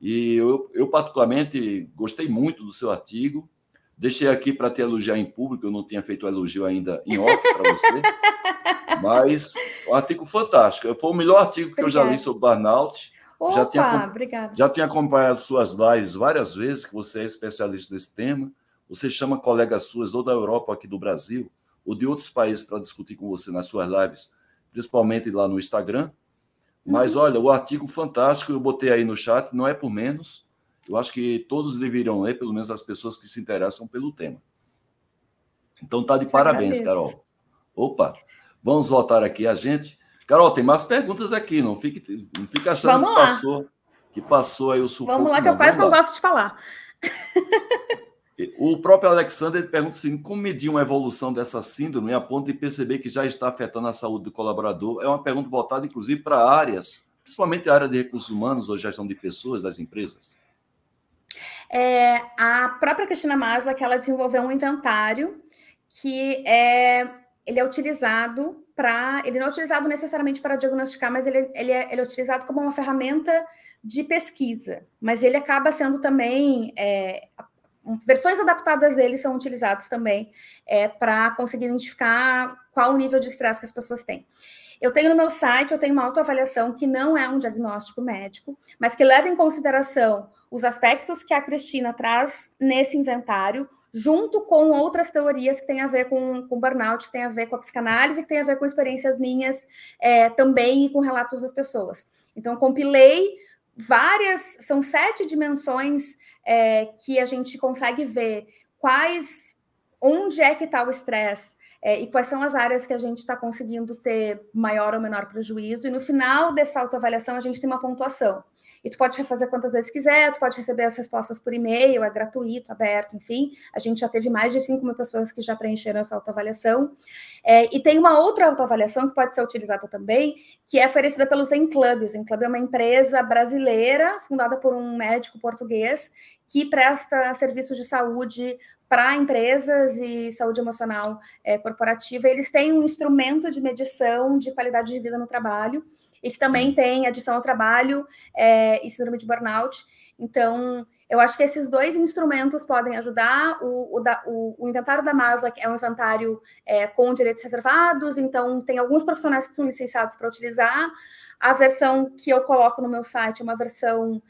E eu, eu, particularmente, gostei muito do seu artigo. Deixei aqui para te elogiar em público, eu não tinha feito elogio ainda em off para você. mas um artigo fantástico. Foi o melhor artigo que Obrigada. eu já li sobre burnout. Opa, já tinha, obrigada. Já tinha acompanhado suas lives várias vezes, que você é especialista nesse tema. Você chama colegas suas ou da Europa, aqui do Brasil, ou de outros países para discutir com você nas suas lives, principalmente lá no Instagram. Mas uhum. olha, o artigo fantástico, eu botei aí no chat, não é por menos. Eu acho que todos deveriam ler, pelo menos as pessoas que se interessam pelo tema. Então tá de Te parabéns, agradeço. Carol. Opa, vamos voltar aqui a gente. Carol, tem mais perguntas aqui, não fique, não fique achando vamos que lá. passou, que passou aí o sufoco. Vamos lá, que eu quase não gosto de falar. O próprio Alexander pergunta assim: como medir uma evolução dessa síndrome a ponto de perceber que já está afetando a saúde do colaborador? É uma pergunta voltada, inclusive, para áreas, principalmente a área de recursos humanos ou gestão de pessoas das empresas. É, a própria Cristina Masla, que ela desenvolveu um inventário que é, ele é utilizado para. Ele não é utilizado necessariamente para diagnosticar, mas ele, ele, é, ele é utilizado como uma ferramenta de pesquisa. Mas ele acaba sendo também. É, versões adaptadas dele são utilizadas também é, para conseguir identificar qual o nível de estresse que as pessoas têm. Eu tenho no meu site, eu tenho uma autoavaliação que não é um diagnóstico médico, mas que leva em consideração os aspectos que a Cristina traz nesse inventário, junto com outras teorias que têm a ver com, com burnout, que têm a ver com a psicanálise, que têm a ver com experiências minhas é, também e com relatos das pessoas. Então, compilei várias, são sete dimensões é, que a gente consegue ver quais, onde é que está o estresse, é, e quais são as áreas que a gente está conseguindo ter maior ou menor prejuízo. E no final dessa autoavaliação, a gente tem uma pontuação. E tu pode refazer quantas vezes quiser, tu pode receber as respostas por e-mail, é gratuito, aberto, enfim. A gente já teve mais de 5 mil pessoas que já preencheram essa autoavaliação. É, e tem uma outra autoavaliação que pode ser utilizada também, que é oferecida pelo Zen Club. O Zen Club é uma empresa brasileira, fundada por um médico português, que presta serviços de saúde para empresas e saúde emocional é, corporativa, eles têm um instrumento de medição de qualidade de vida no trabalho e que também Sim. tem adição ao trabalho é, e síndrome de burnout. Então, eu acho que esses dois instrumentos podem ajudar. O, o, da, o, o inventário da Masla é um inventário é, com direitos reservados, então tem alguns profissionais que são licenciados para utilizar. A versão que eu coloco no meu site é uma versão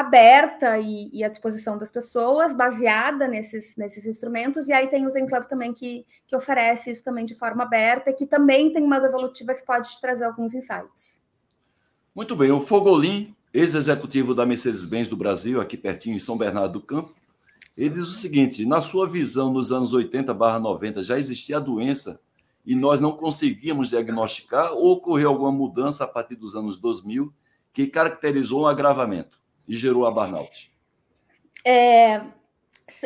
aberta e, e, à disposição das pessoas, baseada nesses, nesses instrumentos, e aí tem o Zen Club também que, que oferece isso também de forma aberta, que também tem uma evolutiva que pode te trazer alguns insights. Muito bem, o Fogolin, ex-executivo da Mercedes-Benz do Brasil, aqui pertinho em São Bernardo do Campo, ele diz o seguinte: na sua visão, nos anos 80/90 já existia a doença e nós não conseguíamos diagnosticar ou ocorreu alguma mudança a partir dos anos 2000 que caracterizou um agravamento? E gerou a burnout? É,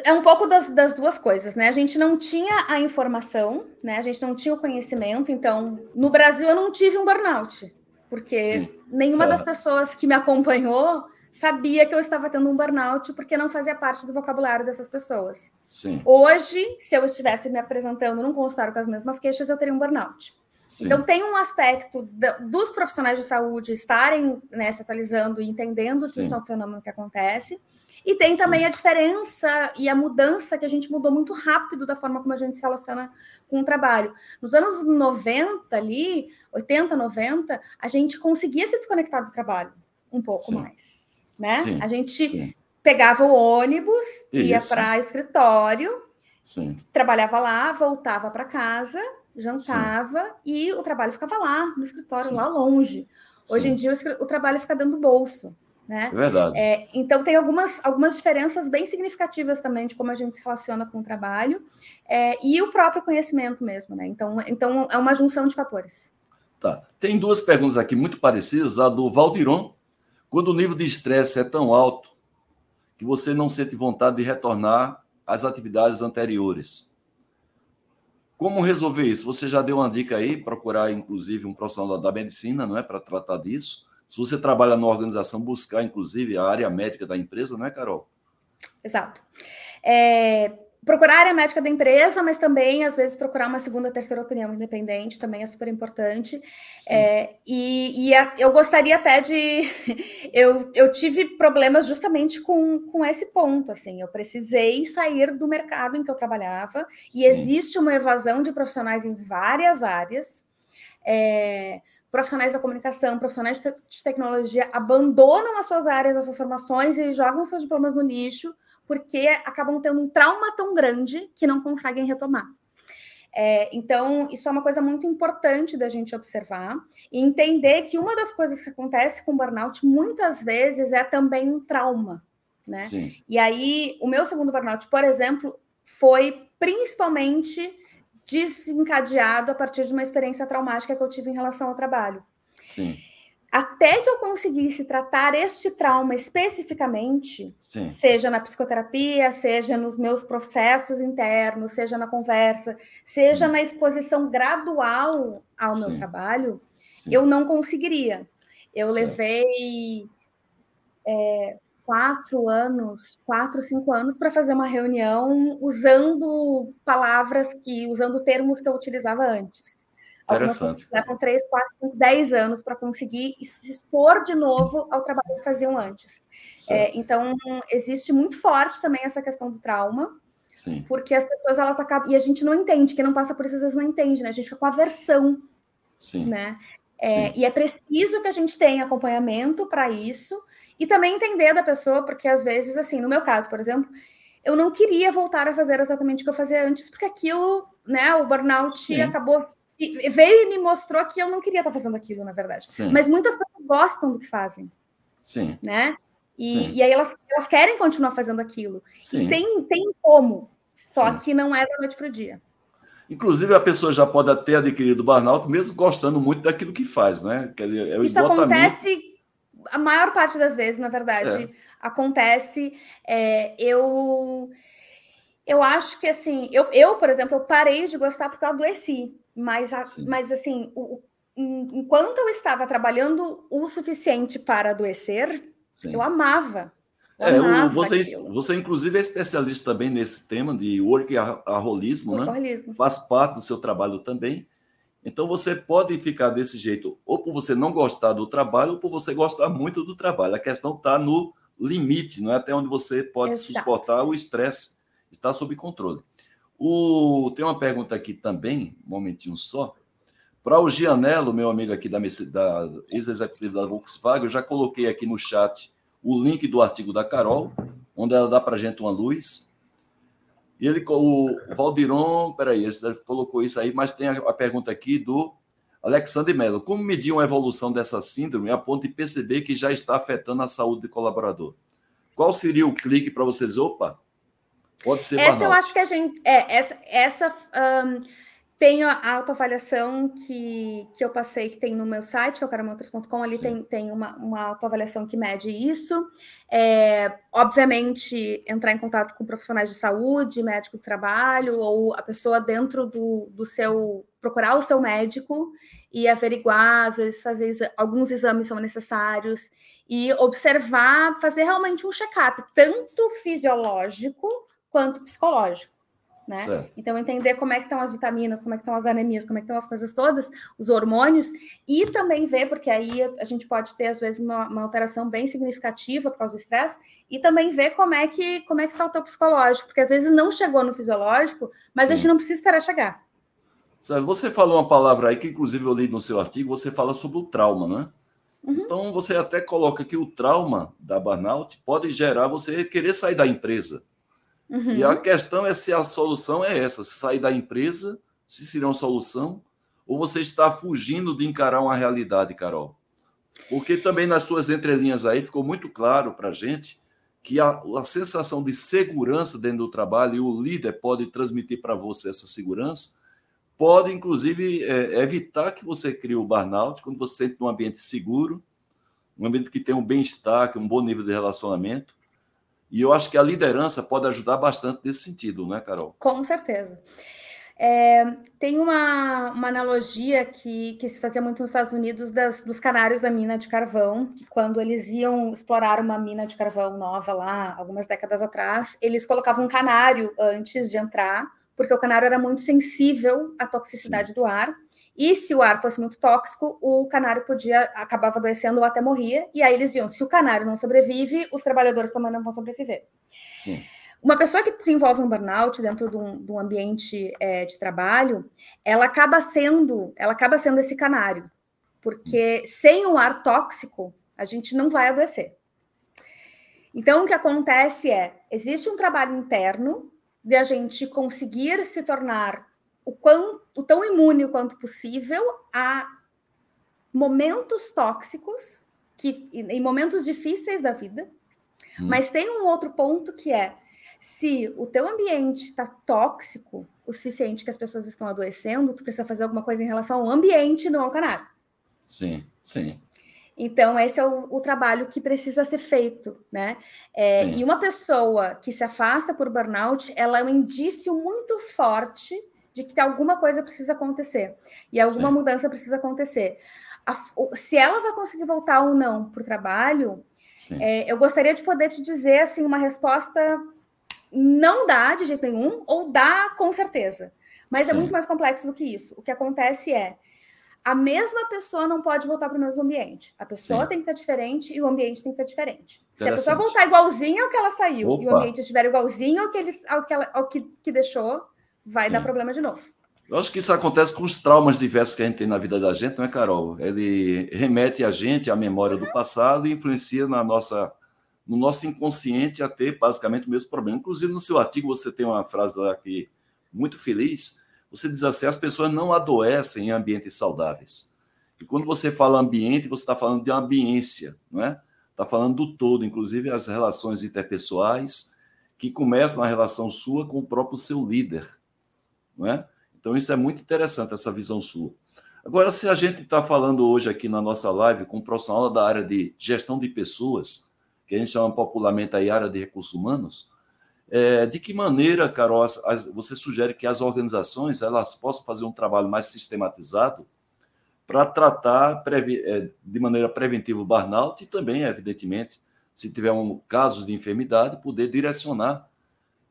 é um pouco das, das, duas coisas, né? A gente não tinha a informação, né? A gente não tinha o conhecimento. Então, no Brasil, eu não tive um burnout, porque Sim. nenhuma das pessoas que me acompanhou sabia que eu estava tendo um burnout, porque não fazia parte do vocabulário dessas pessoas. Sim. Hoje, se eu estivesse me apresentando num consultório com as mesmas queixas, eu teria um burnout. Sim. Então, tem um aspecto dos profissionais de saúde estarem né, se atualizando e entendendo Sim. que isso é um fenômeno que acontece. E tem também Sim. a diferença e a mudança que a gente mudou muito rápido da forma como a gente se relaciona com o trabalho. Nos anos 90, ali, 80, 90, a gente conseguia se desconectar do trabalho um pouco mais. Né? A gente pegava o ônibus, Isso. ia para escritório Sim. Trabalhava lá, voltava para casa, jantava Sim. e o trabalho ficava lá, no escritório, Sim. lá longe. Hoje em dia o, o trabalho fica dentro do bolso. Né? É verdade. É, então tem algumas, algumas diferenças bem significativas também de como a gente se relaciona com o trabalho é, e o próprio conhecimento mesmo, né? Então, então é uma junção de fatores. Tá. Tem duas perguntas aqui muito parecidas, a do Valdiron. Quando o nível de estresse é tão alto que você não sente vontade de retornar às atividades anteriores. Como resolver isso? Você já deu uma dica aí, procurar inclusive um profissional da medicina, não é, para tratar disso. Se você trabalha numa organização, buscar inclusive a área médica da empresa, não é, Carol? Exato. É, procurar a área médica da empresa, mas também, às vezes, procurar uma segunda, terceira opinião independente também é super importante. É, e, e a, eu gostaria até de. eu, eu tive problemas justamente com, com esse ponto. Assim, eu precisei sair do mercado em que eu trabalhava, Sim. e existe uma evasão de profissionais em várias áreas. É, profissionais da comunicação, profissionais de tecnologia abandonam as suas áreas, as suas formações e jogam seus diplomas no lixo porque acabam tendo um trauma tão grande que não conseguem retomar. É, então, isso é uma coisa muito importante da gente observar e entender que uma das coisas que acontece com burnout muitas vezes é também um trauma, né? Sim. E aí, o meu segundo burnout, por exemplo, foi principalmente desencadeado a partir de uma experiência traumática que eu tive em relação ao trabalho. Sim até que eu conseguisse tratar este trauma especificamente, Sim. seja na psicoterapia, seja nos meus processos internos, seja na conversa, seja Sim. na exposição gradual ao meu trabalho, eu não conseguiria. Eu levei é, quatro anos, quatro, cinco anos para fazer uma reunião usando palavras que, usando termos que eu utilizava antes. Interessante. Levam 3, 4, 5, 10 anos para conseguir se expor de novo ao trabalho que faziam antes. É, então, existe muito forte também essa questão do trauma. Sim. Porque as pessoas elas acabam. E a gente não entende, quem não passa por isso às vezes não entende, né? A gente fica com aversão. Sim. Né? É, e é preciso que a gente tenha acompanhamento para isso e também entender da pessoa, porque às vezes, assim, no meu caso, por exemplo, eu não queria voltar a fazer exatamente o que eu fazia antes, porque aquilo, né, o burnout Sim. acabou veio e me mostrou que eu não queria estar fazendo aquilo, na verdade. Sim. Mas muitas pessoas gostam do que fazem. Sim. Né? E, Sim. e aí elas, elas querem continuar fazendo aquilo. Sim. Tem, tem como, só que não é da noite para o dia. Inclusive, a pessoa já pode ter adquirido o burnout, mesmo gostando muito daquilo que faz, né? Quer dizer, é o Isso acontece a maior parte das vezes, na verdade. É. Acontece. É, eu. Eu acho que assim, eu, eu, por exemplo, eu parei de gostar porque eu adoeci. Mas, mas assim, o, enquanto eu estava trabalhando o suficiente para adoecer, Sim. eu amava. É, amava você, você, inclusive, é especialista também nesse tema de workaholismo, né? Faz parte do seu trabalho também. Então, você pode ficar desse jeito, ou por você não gostar do trabalho, ou por você gostar muito do trabalho. A questão está no limite, não é até onde você pode Exato. suportar o estresse, está sob controle. O, tem uma pergunta aqui também, um momentinho só. Para o Gianello, meu amigo aqui da, da ex-executivo da Volkswagen, eu já coloquei aqui no chat o link do artigo da Carol, onde ela dá para a gente uma luz. E ele, o Valdiron, peraí, ele colocou isso aí, mas tem a, pergunta aqui do Alexandre Mello. Como medir uma evolução dessa síndrome a ponto de perceber que já está afetando a saúde do colaborador? Qual seria o clique para você dizer, opa, Pode ser Essa eu acho que a gente. É, essa essa um, tem a autoavaliação que, que eu passei, que tem no meu site, é o ali tem, tem uma, uma autoavaliação que mede isso. É, obviamente, entrar em contato com profissionais de saúde, médico do trabalho, ou a pessoa dentro do, do seu. procurar o seu médico e averiguar, às vezes fazer alguns exames são necessários, e observar, fazer realmente um check-up, tanto fisiológico quanto psicológico. Né? Então, entender como é que estão as vitaminas, como é que estão as anemias, como é que estão as coisas todas, os hormônios, e também ver, porque aí a gente pode ter, às vezes, uma, uma alteração bem significativa por causa do estresse, e também ver como é que como é que está o teu psicológico, porque às vezes não chegou no fisiológico, mas Sim. a gente não precisa esperar chegar. Você falou uma palavra aí que, inclusive, eu li no seu artigo, você fala sobre o trauma, né? Uhum. Então, você até coloca que o trauma da burnout pode gerar você querer sair da empresa Uhum. E a questão é se a solução é essa: se sair da empresa, se seria uma solução, ou você está fugindo de encarar uma realidade, Carol? Porque também nas suas entrelinhas aí ficou muito claro para a gente que a, a, sensação de segurança dentro do trabalho e o líder pode transmitir para você essa segurança, pode inclusive é, evitar que você crie o burnout quando você sente um ambiente seguro, um ambiente que tem um bem-estar, que um bom nível de relacionamento. E eu acho que a liderança pode ajudar bastante nesse sentido, né, Carol? Com certeza. É, tem uma, uma analogia que, que se fazia muito nos Estados Unidos das, dos canários da mina de carvão, quando eles iam explorar uma mina de carvão nova lá, algumas décadas atrás, eles colocavam um canário antes de entrar, porque o canário era muito sensível à toxicidade Sim. do ar. E se o ar fosse muito tóxico, o canário podia acabava adoecendo ou até morria. E aí eles iam: se o canário não sobrevive, os trabalhadores também não vão sobreviver. Sim. Uma pessoa que desenvolve um burnout dentro de um, de um ambiente é, de trabalho, ela acaba sendo, ela acaba sendo esse canário, porque sem o ar tóxico a gente não vai adoecer. Então o que acontece é, existe um trabalho interno de a gente conseguir se tornar o, quão, o tão imune quanto possível a momentos tóxicos que em momentos difíceis da vida. Hum. Mas tem um outro ponto que é se o teu ambiente está tóxico o suficiente que as pessoas estão adoecendo, tu precisa fazer alguma coisa em relação ao ambiente, não ao canário. Sim, sim. Então, esse é o, o trabalho que precisa ser feito, né? É, e uma pessoa que se afasta por burnout, ela é um indício muito forte de que alguma coisa precisa acontecer e alguma sim. mudança precisa acontecer. A, se ela vai conseguir voltar ou não para o trabalho, é, eu gostaria de poder te dizer assim uma resposta não dá de jeito nenhum, ou dá com certeza. Mas é Sim. é muito mais complexo do que isso. O que acontece é a mesma pessoa não pode voltar para o mesmo ambiente. A pessoa Sim. tem que estar diferente e o ambiente tem que estar diferente. Se a pessoa voltar igualzinho ao que ela saiu Opa. e o ambiente estiver igualzinho ao que, ele, ao que, ela, ao que, que deixou, vai Sim. dar problema de novo. Eu acho que isso acontece com os traumas diversos que a gente tem na vida da gente, não é, Carol? Ele remete a gente à memória do passado e influencia na nossa no nosso inconsciente a ter basicamente o mesmo problema. Inclusive, no seu artigo, você tem uma frase lá aqui muito feliz. Você diz assim: as pessoas não adoecem em ambientes saudáveis. E quando você fala ambiente, você está falando de ambiência, não é? Está falando do todo, inclusive as relações interpessoais, que começam na relação sua com o próprio seu líder, não é? Então, isso é muito interessante, essa visão sua. Agora, se a gente está falando hoje aqui na nossa live com um profissional da área de gestão de pessoas, que a gente chama popularmente a área de recursos humanos, é, de que maneira, Carol, as, você sugere que as organizações elas possam fazer um trabalho mais sistematizado para tratar é, de maneira preventiva o burnout e também, evidentemente, se tiver um caso de enfermidade, poder direcionar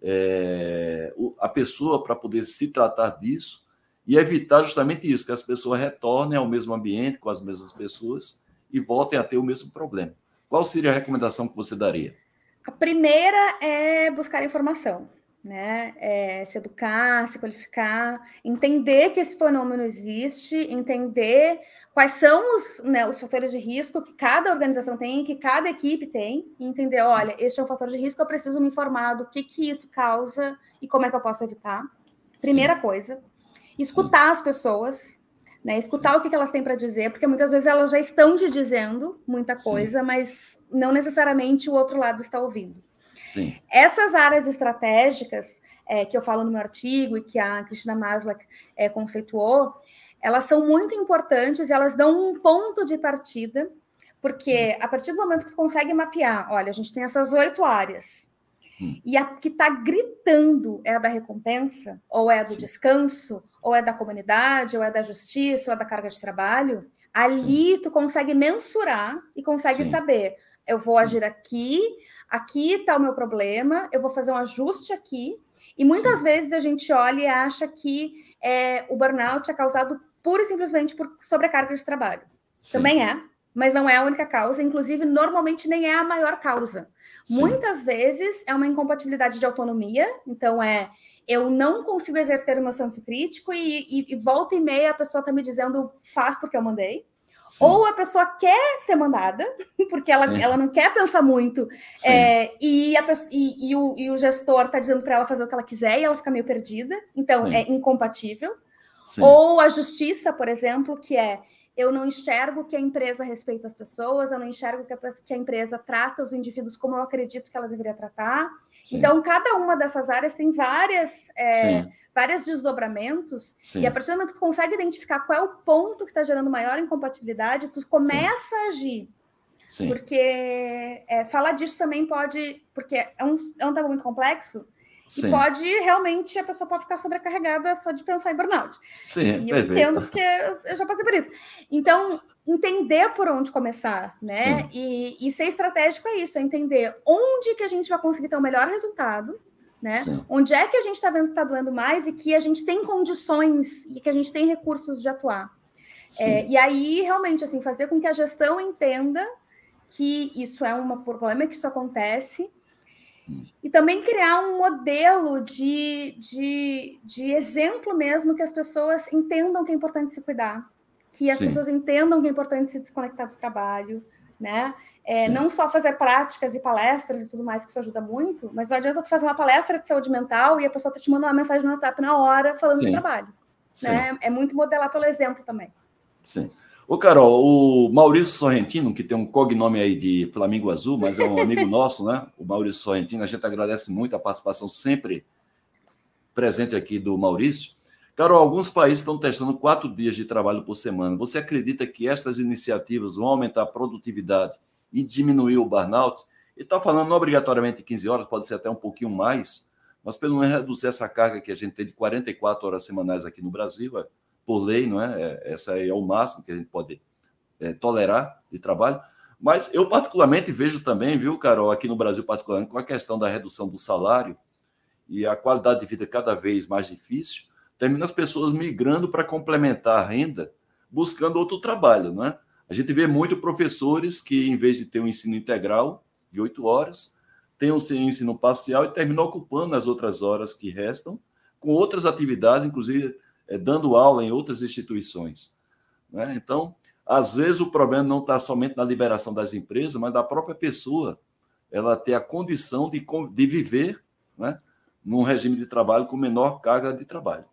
é, a pessoa para poder se tratar disso e evitar justamente isso, que as pessoas retornem ao mesmo ambiente, com as mesmas pessoas e voltem a ter o mesmo problema. Qual seria a recomendação que você daria? A primeira é buscar informação, né? É se educar, se qualificar, entender que esse fenômeno existe, entender quais são os, né, os fatores de risco que cada organização tem, que cada equipe tem, e entender, olha, este é um fator de risco, eu preciso me informar do que, que isso causa e como é que eu posso evitar. Primeira Sim. coisa. Escutar Sim. as pessoas, né? Escutar Sim. o que elas têm para dizer, porque muitas vezes elas já estão te dizendo muita coisa, mas não necessariamente o outro lado está ouvindo. Sim. Essas áreas estratégicas é, que eu falo no meu artigo e que a Cristina Maslach é, conceituou, elas são muito importantes e elas dão um ponto de partida, porque a partir do momento que você consegue mapear, olha, a gente tem essas oito áreas, hum. e a que está gritando é a da recompensa, ou é a do Sim. descanso, ou é da comunidade, ou é da justiça, ou é da carga de trabalho, ali Sim. tu consegue mensurar e consegue Sim. saber, eu vou agir aqui, aqui está o meu problema, eu vou fazer um ajuste aqui, e muitas vezes a gente olha e acha que é, o burnout é causado pura e simplesmente por sobrecarga de trabalho. Também é, mas não é a única causa, inclusive normalmente nem é a maior causa. Sim. Muitas vezes é uma incompatibilidade de autonomia, então é eu não consigo exercer o meu senso crítico e, e, e volta e meia a pessoa está me dizendo faz porque eu mandei. Sim. Ou a pessoa quer ser mandada, porque ela, ela não quer pensar muito, é, e, a e, e, o, e o gestor está dizendo para ela fazer o que ela quiser e ela fica meio perdida, então Sim. é incompatível. Ou a justiça, por exemplo, que é eu não enxergo que a empresa respeita as pessoas, eu não enxergo que a, que a empresa trata os indivíduos como eu acredito que ela deveria tratar. Sim. Então, cada uma dessas áreas tem várias, é, vários desdobramentos, Sim. e a partir do momento que tu consegue identificar qual é o ponto que está gerando maior incompatibilidade, tu começa Sim. a agir. Sim. Porque é, falar disso também pode, porque é um, é um tema muito complexo, Sim. E pode realmente, a pessoa pode ficar sobrecarregada só de pensar em burnout. Sim, e eu perfeito. entendo que eu já passei por isso. Então, entender por onde começar, né? E, e, ser estratégico é isso, é entender onde que a gente vai conseguir ter o melhor resultado, né? Sim. Onde é que a gente está vendo que está doendo mais e que a gente tem condições e que a gente tem recursos de atuar. É, e aí, realmente, assim, fazer com que a gestão entenda que isso é um problema, que isso acontece, e também criar um modelo de, de, de exemplo mesmo que as pessoas entendam que é importante se cuidar, que as Sim. pessoas entendam que é importante se desconectar do trabalho, né? É, não só fazer práticas e palestras e tudo mais, que isso ajuda muito, mas não adianta tu fazer uma palestra de saúde mental e a pessoa tá te mandando uma mensagem no WhatsApp na hora falando Sim. de trabalho. Né? É muito modelar pelo exemplo também. Sim. Ô, Carol, o Maurício Sorrentino, que tem um cognome aí de Flamingo Azul, mas é um amigo nosso, né? O Maurício Sorrentino, a gente agradece muito a participação sempre presente aqui do Maurício. Carol, alguns países estão testando quatro dias de trabalho por semana. Você acredita que estas iniciativas vão aumentar a produtividade e diminuir o burnout? E está falando não obrigatoriamente de 15 horas, pode ser até um pouquinho mais, mas pelo menos reduzir essa carga que a gente tem de 44 horas semanais aqui no Brasil, é por lei, não é? é essa é o máximo que a gente pode é, tolerar de trabalho. Mas eu, particularmente, vejo também, viu, Carol, aqui no Brasil, particularmente, com a questão da redução do salário e a qualidade de vida cada vez mais difícil, termina as pessoas migrando para complementar a renda, buscando outro trabalho, não é? A gente vê muito professores que, em vez de ter um ensino integral de oito horas, tem um ensino parcial e terminam ocupando as outras horas que restam com outras atividades, inclusive dando aula em outras instituições. Né? Então, às vezes o problema não está somente na liberação das empresas, mas da própria pessoa, ela ter a condição de, de viver né, num regime de trabalho com menor carga de trabalho.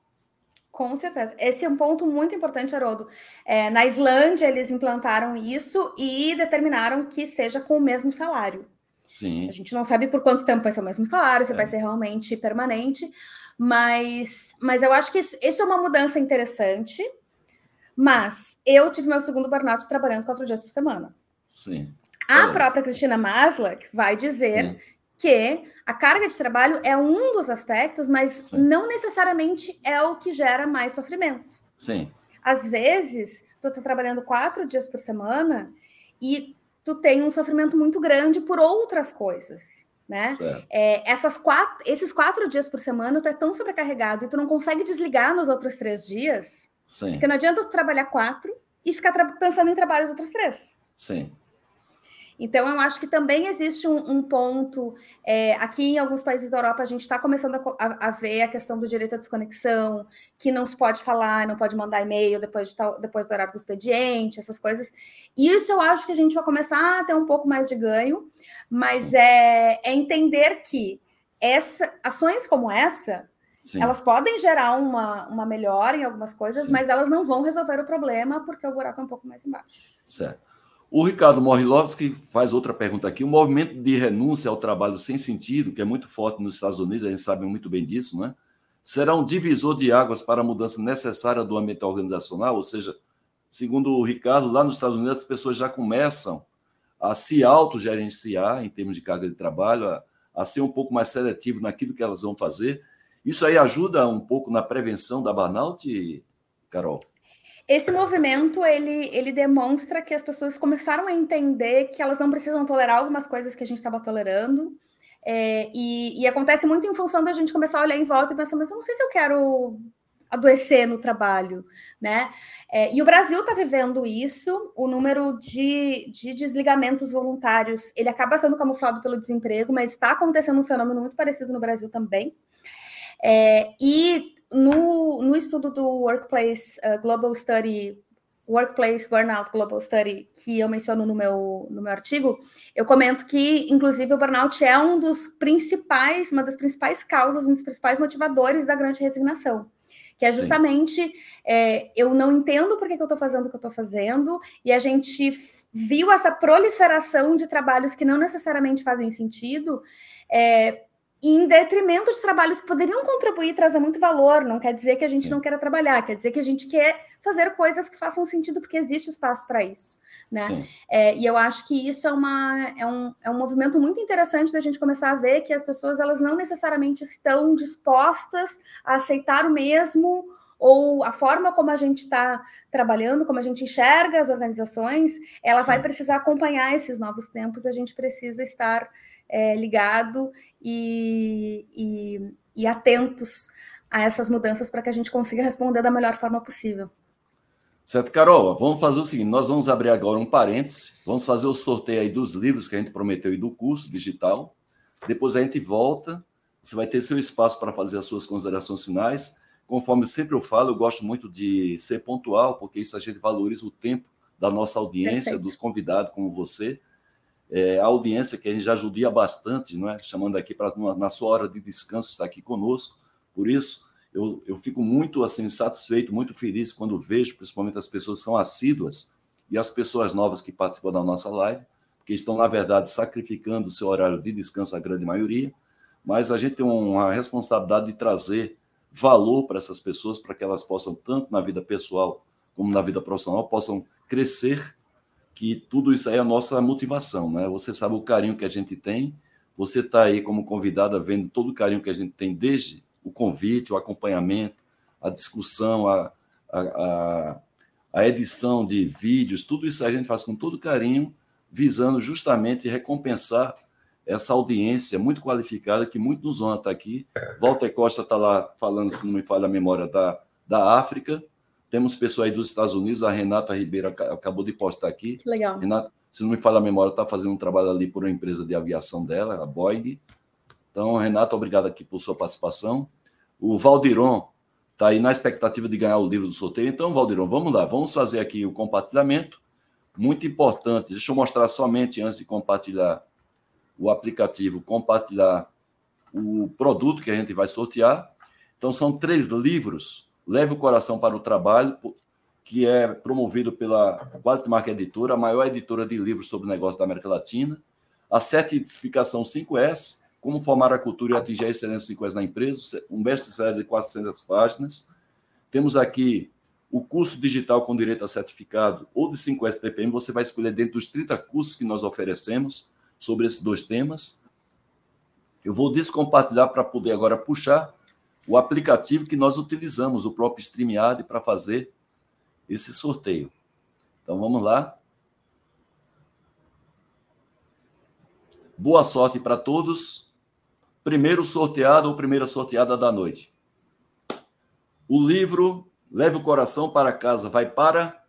Com certeza. Esse é um ponto muito importante, Haroldo. É, na Islândia, eles implantaram isso e determinaram que seja com o mesmo salário. Sim. A gente não sabe por quanto tempo vai ser o mesmo salário, se é. vai ser realmente permanente, mas, mas eu acho que isso, isso é uma mudança interessante. Mas eu tive meu segundo burnout trabalhando quatro dias por semana. Sim. A é. própria Cristina Maslach vai dizer Sim. que a carga de trabalho é um dos aspectos, mas Sim. não necessariamente é o que gera mais sofrimento. Sim. Às vezes, tu está trabalhando quatro dias por semana e tu tem um sofrimento muito grande por outras coisas né? É, essas quatro, esses quatro dias por semana tu é tão sobrecarregado e tu não consegue desligar nos outros três dias, Sim. porque não adianta tu trabalhar quatro e ficar pensando em trabalhar os outros três. Sim. Então, eu acho que também existe um, um ponto. É, aqui em alguns países da Europa, a gente está começando a, a, a, ver a questão do direito à desconexão, que não se pode falar, não pode mandar e-mail depois, de tal, depois do horário do expediente, essas coisas. Isso eu acho que a gente vai começar a ter um pouco mais de ganho, mas é, é, entender que essa, ações como essa. Sim. Elas podem gerar uma, uma melhora em algumas coisas, Sim. mas elas não vão resolver o problema porque o buraco é um pouco mais embaixo. Certo. O Ricardo Morilovski faz outra pergunta aqui. O movimento de renúncia ao trabalho sem sentido, que é muito forte nos Estados Unidos, a gente sabe muito bem disso, né? será um divisor de águas para a mudança necessária do ambiente organizacional? Ou seja, segundo o Ricardo, lá nos Estados Unidos as pessoas já começam a se autogerenciar em termos de carga de trabalho, a, a ser um pouco mais seletivo naquilo que elas vão fazer. Isso aí ajuda um pouco na prevenção da burnout, Carol? Esse movimento ele, ele demonstra que as pessoas começaram a entender que elas não precisam tolerar algumas coisas que a gente estava tolerando. É, e, e, acontece muito em função da gente começar a olhar em volta e pensar, mas eu não sei se eu quero adoecer no trabalho, né? É, e o Brasil está vivendo isso, o número de, de desligamentos voluntários, ele acaba sendo camuflado pelo desemprego, mas está acontecendo um fenômeno muito parecido no Brasil também. É, e no, no estudo do Workplace uh, Global Study Workplace Burnout Global Study, que eu menciono no meu, no meu artigo, eu comento que, inclusive, o burnout é um dos principais, uma das principais causas, um dos principais motivadores da grande resignação. Que é justamente é, eu não entendo por que, que eu estou fazendo o que eu estou fazendo, e a gente viu essa proliferação de trabalhos que não necessariamente fazem sentido. É, em detrimento de trabalhos que poderiam contribuir e trazer muito valor. Não quer dizer que a gente Sim. não queira trabalhar, quer dizer que a gente quer fazer coisas que façam sentido, porque existe espaço para isso. Né? É, e eu acho que isso é, uma, é, um, é um movimento muito interessante da gente começar a ver que as pessoas elas não necessariamente estão dispostas a aceitar o mesmo ou a forma como a gente está trabalhando, como a gente enxerga as organizações, ela Sim. vai precisar acompanhar esses novos tempos, a gente precisa estar é, ligado e, e, e atentos a essas mudanças para que a gente consiga responder da melhor forma possível. Certo, Carol, vamos fazer o seguinte: nós vamos abrir agora um parêntese, vamos fazer o sorteio aí dos livros que a gente prometeu e do curso digital. Depois a gente volta, você vai ter seu espaço para fazer as suas considerações finais. Conforme sempre eu falo, eu gosto muito de ser pontual, porque isso a gente valoriza o tempo da nossa audiência, Perfeito. dos convidados como você é, a audiência que a gente já judia bastante, não é? chamando aqui para na sua hora de descanso estar aqui conosco. Por isso, eu, eu fico muito assim satisfeito, muito feliz quando vejo, principalmente as pessoas que são assíduas e as pessoas novas que participam da nossa live, que estão, na verdade, sacrificando o seu horário de descanso, a grande maioria, mas a gente tem uma responsabilidade de trazer valor para essas pessoas, para que elas possam, tanto na vida pessoal como na vida profissional, possam crescer que tudo isso aí é a nossa motivação, né? Você sabe o carinho que a gente tem, você está aí como convidada vendo todo o carinho que a gente tem desde o convite, o acompanhamento, a discussão, a, a, a edição de vídeos, tudo isso a gente faz com todo carinho, visando justamente recompensar essa audiência muito qualificada que muito nos honra estar aqui. Walter Costa está lá falando, se não me falha a memória, da, da África, temos pessoas aí dos Estados Unidos, a Renata Ribeiro acabou de postar aqui. Que legal. Renata, se não me falha a memória, está fazendo um trabalho ali por uma empresa de aviação dela, a Boeing. Então, Renata, obrigado aqui por sua participação. O Valdiron está aí na expectativa de ganhar o livro do sorteio. Então, Valdiron, vamos lá, vamos fazer aqui o compartilhamento. Muito importante, deixa eu mostrar somente antes de compartilhar o aplicativo, compartilhar o produto que a gente vai sortear. Então, são três livros Leve o Coração para o Trabalho, que é promovido pela Quality Mark Editora, a maior editora de livros sobre negócio da América Latina. A certificação 5S, Como Formar a Cultura e Atingir a Excelência 5S na Empresa, um best-seller de 400 páginas. Temos aqui o curso digital com direito a certificado ou de 5S TPM. Você vai escolher dentro dos 30 cursos que nós oferecemos sobre esses dois temas. Eu vou descompartilhar para poder agora puxar o aplicativo que nós utilizamos, o próprio StreamYard, para fazer esse sorteio. Então vamos lá. Boa sorte para todos. Primeiro sorteado ou primeira sorteada da noite. O livro Leve o Coração para Casa vai para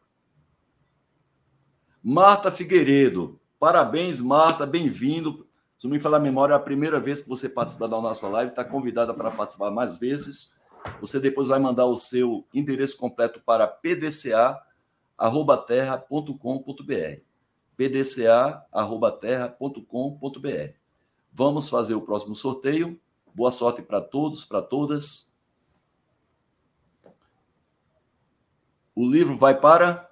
Marta Figueiredo. Parabéns, Marta, bem-vindo. Se não me falar a memória, é a primeira vez que você participa da nossa live, está convidada para participar mais vezes. Você depois vai mandar o seu endereço completo para pdca@terra.com.br. pdca@terra.com.br. Vamos fazer o próximo sorteio. Boa sorte para todos, para todas. O livro vai para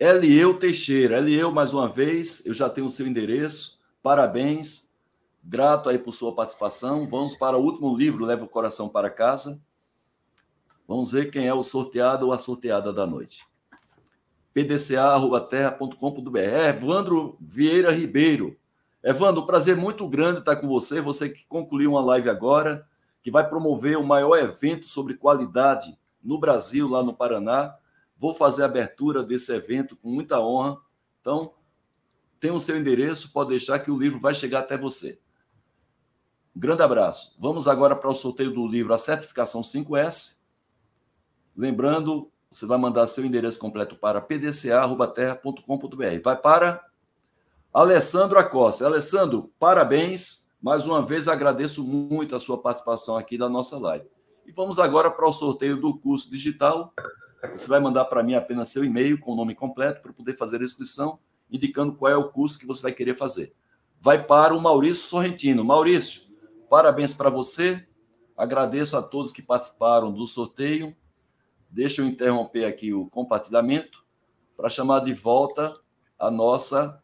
Elieu Teixeira. Elieu, mais uma vez, eu já tenho o seu endereço. Parabéns, grato aí por sua participação. Vamos para o último livro, Leva o Coração para Casa. Vamos ver quem é o sorteado ou a sorteada da noite. pdca.terra.com.br. Evandro Vieira Ribeiro. Evandro, prazer muito grande estar com você. Você que concluiu uma live agora, que vai promover o maior evento sobre qualidade no Brasil, lá no Paraná. Vou fazer a abertura desse evento com muita honra. Então, tem o seu endereço, pode deixar que o livro vai chegar até você. Um grande abraço. Vamos agora para o sorteio do livro A Certificação 5S. Lembrando, você vai mandar seu endereço completo para pdca.terra.com.br. Vai para Alessandro Acosta. Alessandro, parabéns. Mais uma vez agradeço muito a sua participação aqui da nossa live. E vamos agora para o sorteio do curso digital Você vai mandar para mim apenas seu e-mail com o nome completo para poder fazer a inscrição, indicando qual é o curso que você vai querer fazer. Vai para o Maurício Sorrentino. Maurício, parabéns para você. Agradeço a todos que participaram do sorteio. Deixa eu interromper aqui o compartilhamento para chamar de volta a nossa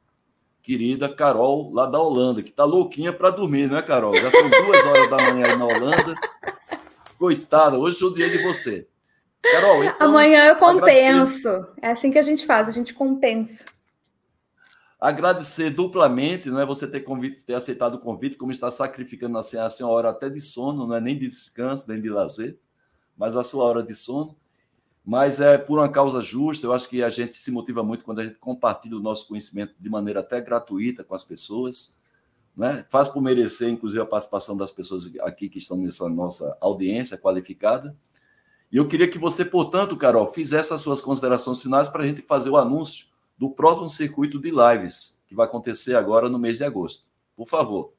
querida Carol, lá da Holanda, que está louquinha para dormir, não é, Carol? Já são duas horas da manhã aí na Holanda. Coitada, hoje judiei de você. Carol, então, Amanhã eu compenso. É assim que a gente faz, a gente compensa. Agradecer duplamente, não é você ter, convite, ter aceitado o convite, como está sacrificando assim, a senhora hora até de sono, não é nem de descanso, nem de lazer, mas a sua hora de sono mas é por uma causa justa. Eu acho que a gente se motiva muito quando a gente compartilha o nosso conhecimento de maneira até gratuita com as pessoas. Né? Faz por merecer, inclusive, a participação das pessoas aqui que estão nessa nossa audiência qualificada. E eu queria que você, portanto, Carol, fizesse as suas considerações finais para a gente fazer o anúncio do próximo circuito de lives, que vai acontecer agora no mês de agosto. Por favor.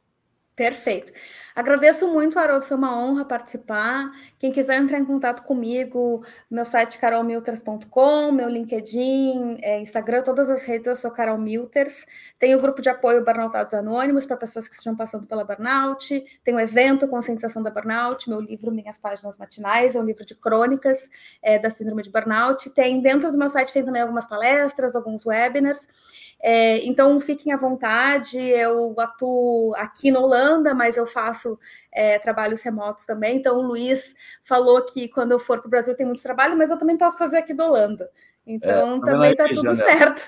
Perfeito. Agradeço muito, Haroldo, foi uma honra participar. Quem quiser entrar em contato comigo, meu site carolmilters.com, meu LinkedIn, é, Instagram, todas as redes eu sou Carol Milters. Tem o grupo de apoio Burnoutados Anônimos para pessoas que estejam passando pela burnout. Tem o evento Conscientização da Burnout, meu livro Minhas Páginas Matinais, é um livro de crônicas é, da síndrome de burnout. Tem dentro do meu site tem também algumas palestras, alguns webinars. É, então, fiquem à vontade. Eu atuo aqui na Holanda, mas eu faço é, trabalhos remotos também. Então, o Luiz falou que quando eu for para o Brasil tem muito trabalho, mas eu também posso fazer aqui da Holanda. Então, é, também está tudo certo.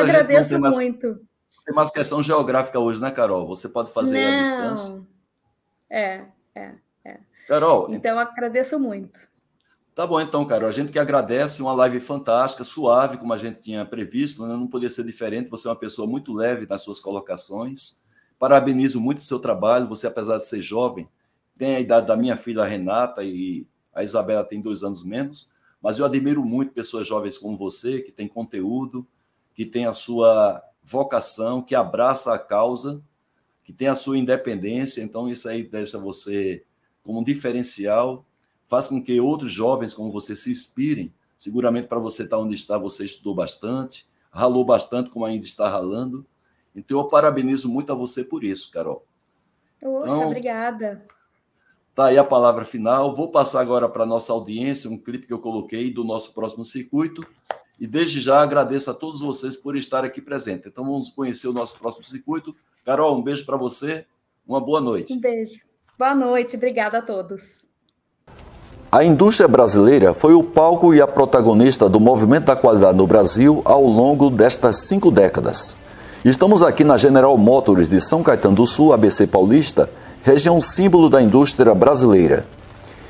Agradeço mais, muito. Tem mais questão geográfica hoje, né, Carol? Você pode fazer Não. à distância. É, é, é. Carol. Então, agradeço muito. Tá bom, então, cara. A gente que agradece, uma live fantástica, suave, como a gente tinha previsto, né? não podia ser diferente. Você é uma pessoa muito leve nas suas colocações. Parabenizo muito o seu trabalho. Você, apesar de ser jovem, tem a idade da minha filha Renata e a Isabela tem dois anos menos. Mas eu admiro muito pessoas jovens como você, que tem conteúdo, que tem a sua vocação, que abraça a causa, que tem a sua independência. Então, isso aí deixa você como um diferencial faz com que outros jovens como você se inspirem. Seguramente para você estar onde está, você estudou bastante, ralou bastante, como ainda está ralando. Então, eu parabenizo muito a você por isso, Carol. Poxa, então, obrigada. Tá aí a palavra final. Vou passar agora para a nossa audiência um clipe que eu coloquei do nosso próximo circuito. E desde já agradeço a todos vocês por estar aqui presente. Então vamos conhecer o nosso próximo circuito. Carol, um beijo para você. Uma boa noite. Um beijo. Boa noite. Obrigada a todos. A indústria brasileira foi o palco e a protagonista do movimento da qualidade no Brasil ao longo destas cinco décadas. Estamos aqui na General Motors de São Caetano do Sul, ABC Paulista, região símbolo da indústria brasileira.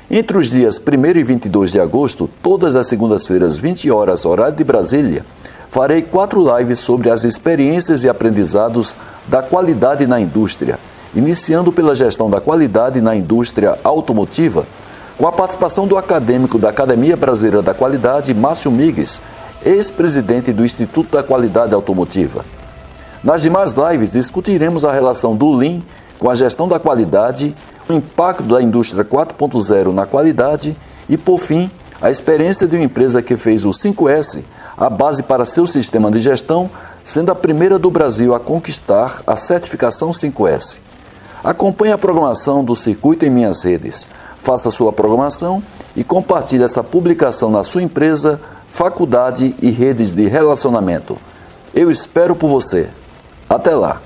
Entre os dias 1 e 22 de agosto, todas as segundas-feiras, 20 horas, horário de Brasília, farei quatro lives sobre as experiências e aprendizados da qualidade na indústria, iniciando pela gestão da qualidade na indústria automotiva com a participação do acadêmico da Academia Brasileira da Qualidade, Márcio Migues, ex-presidente do Instituto da Qualidade Automotiva. Nas demais lives, discutiremos a relação do Lean com a gestão da qualidade, o impacto da indústria 4.0 na qualidade e, por fim, a experiência de uma empresa que fez o 5S a base para seu sistema de gestão, sendo a primeira do Brasil a conquistar a certificação 5S. Acompanhe a programação do circuito em minhas redes faça sua programação e compartilhe essa publicação na sua empresa, faculdade e redes de relacionamento. Eu espero por você. Até lá!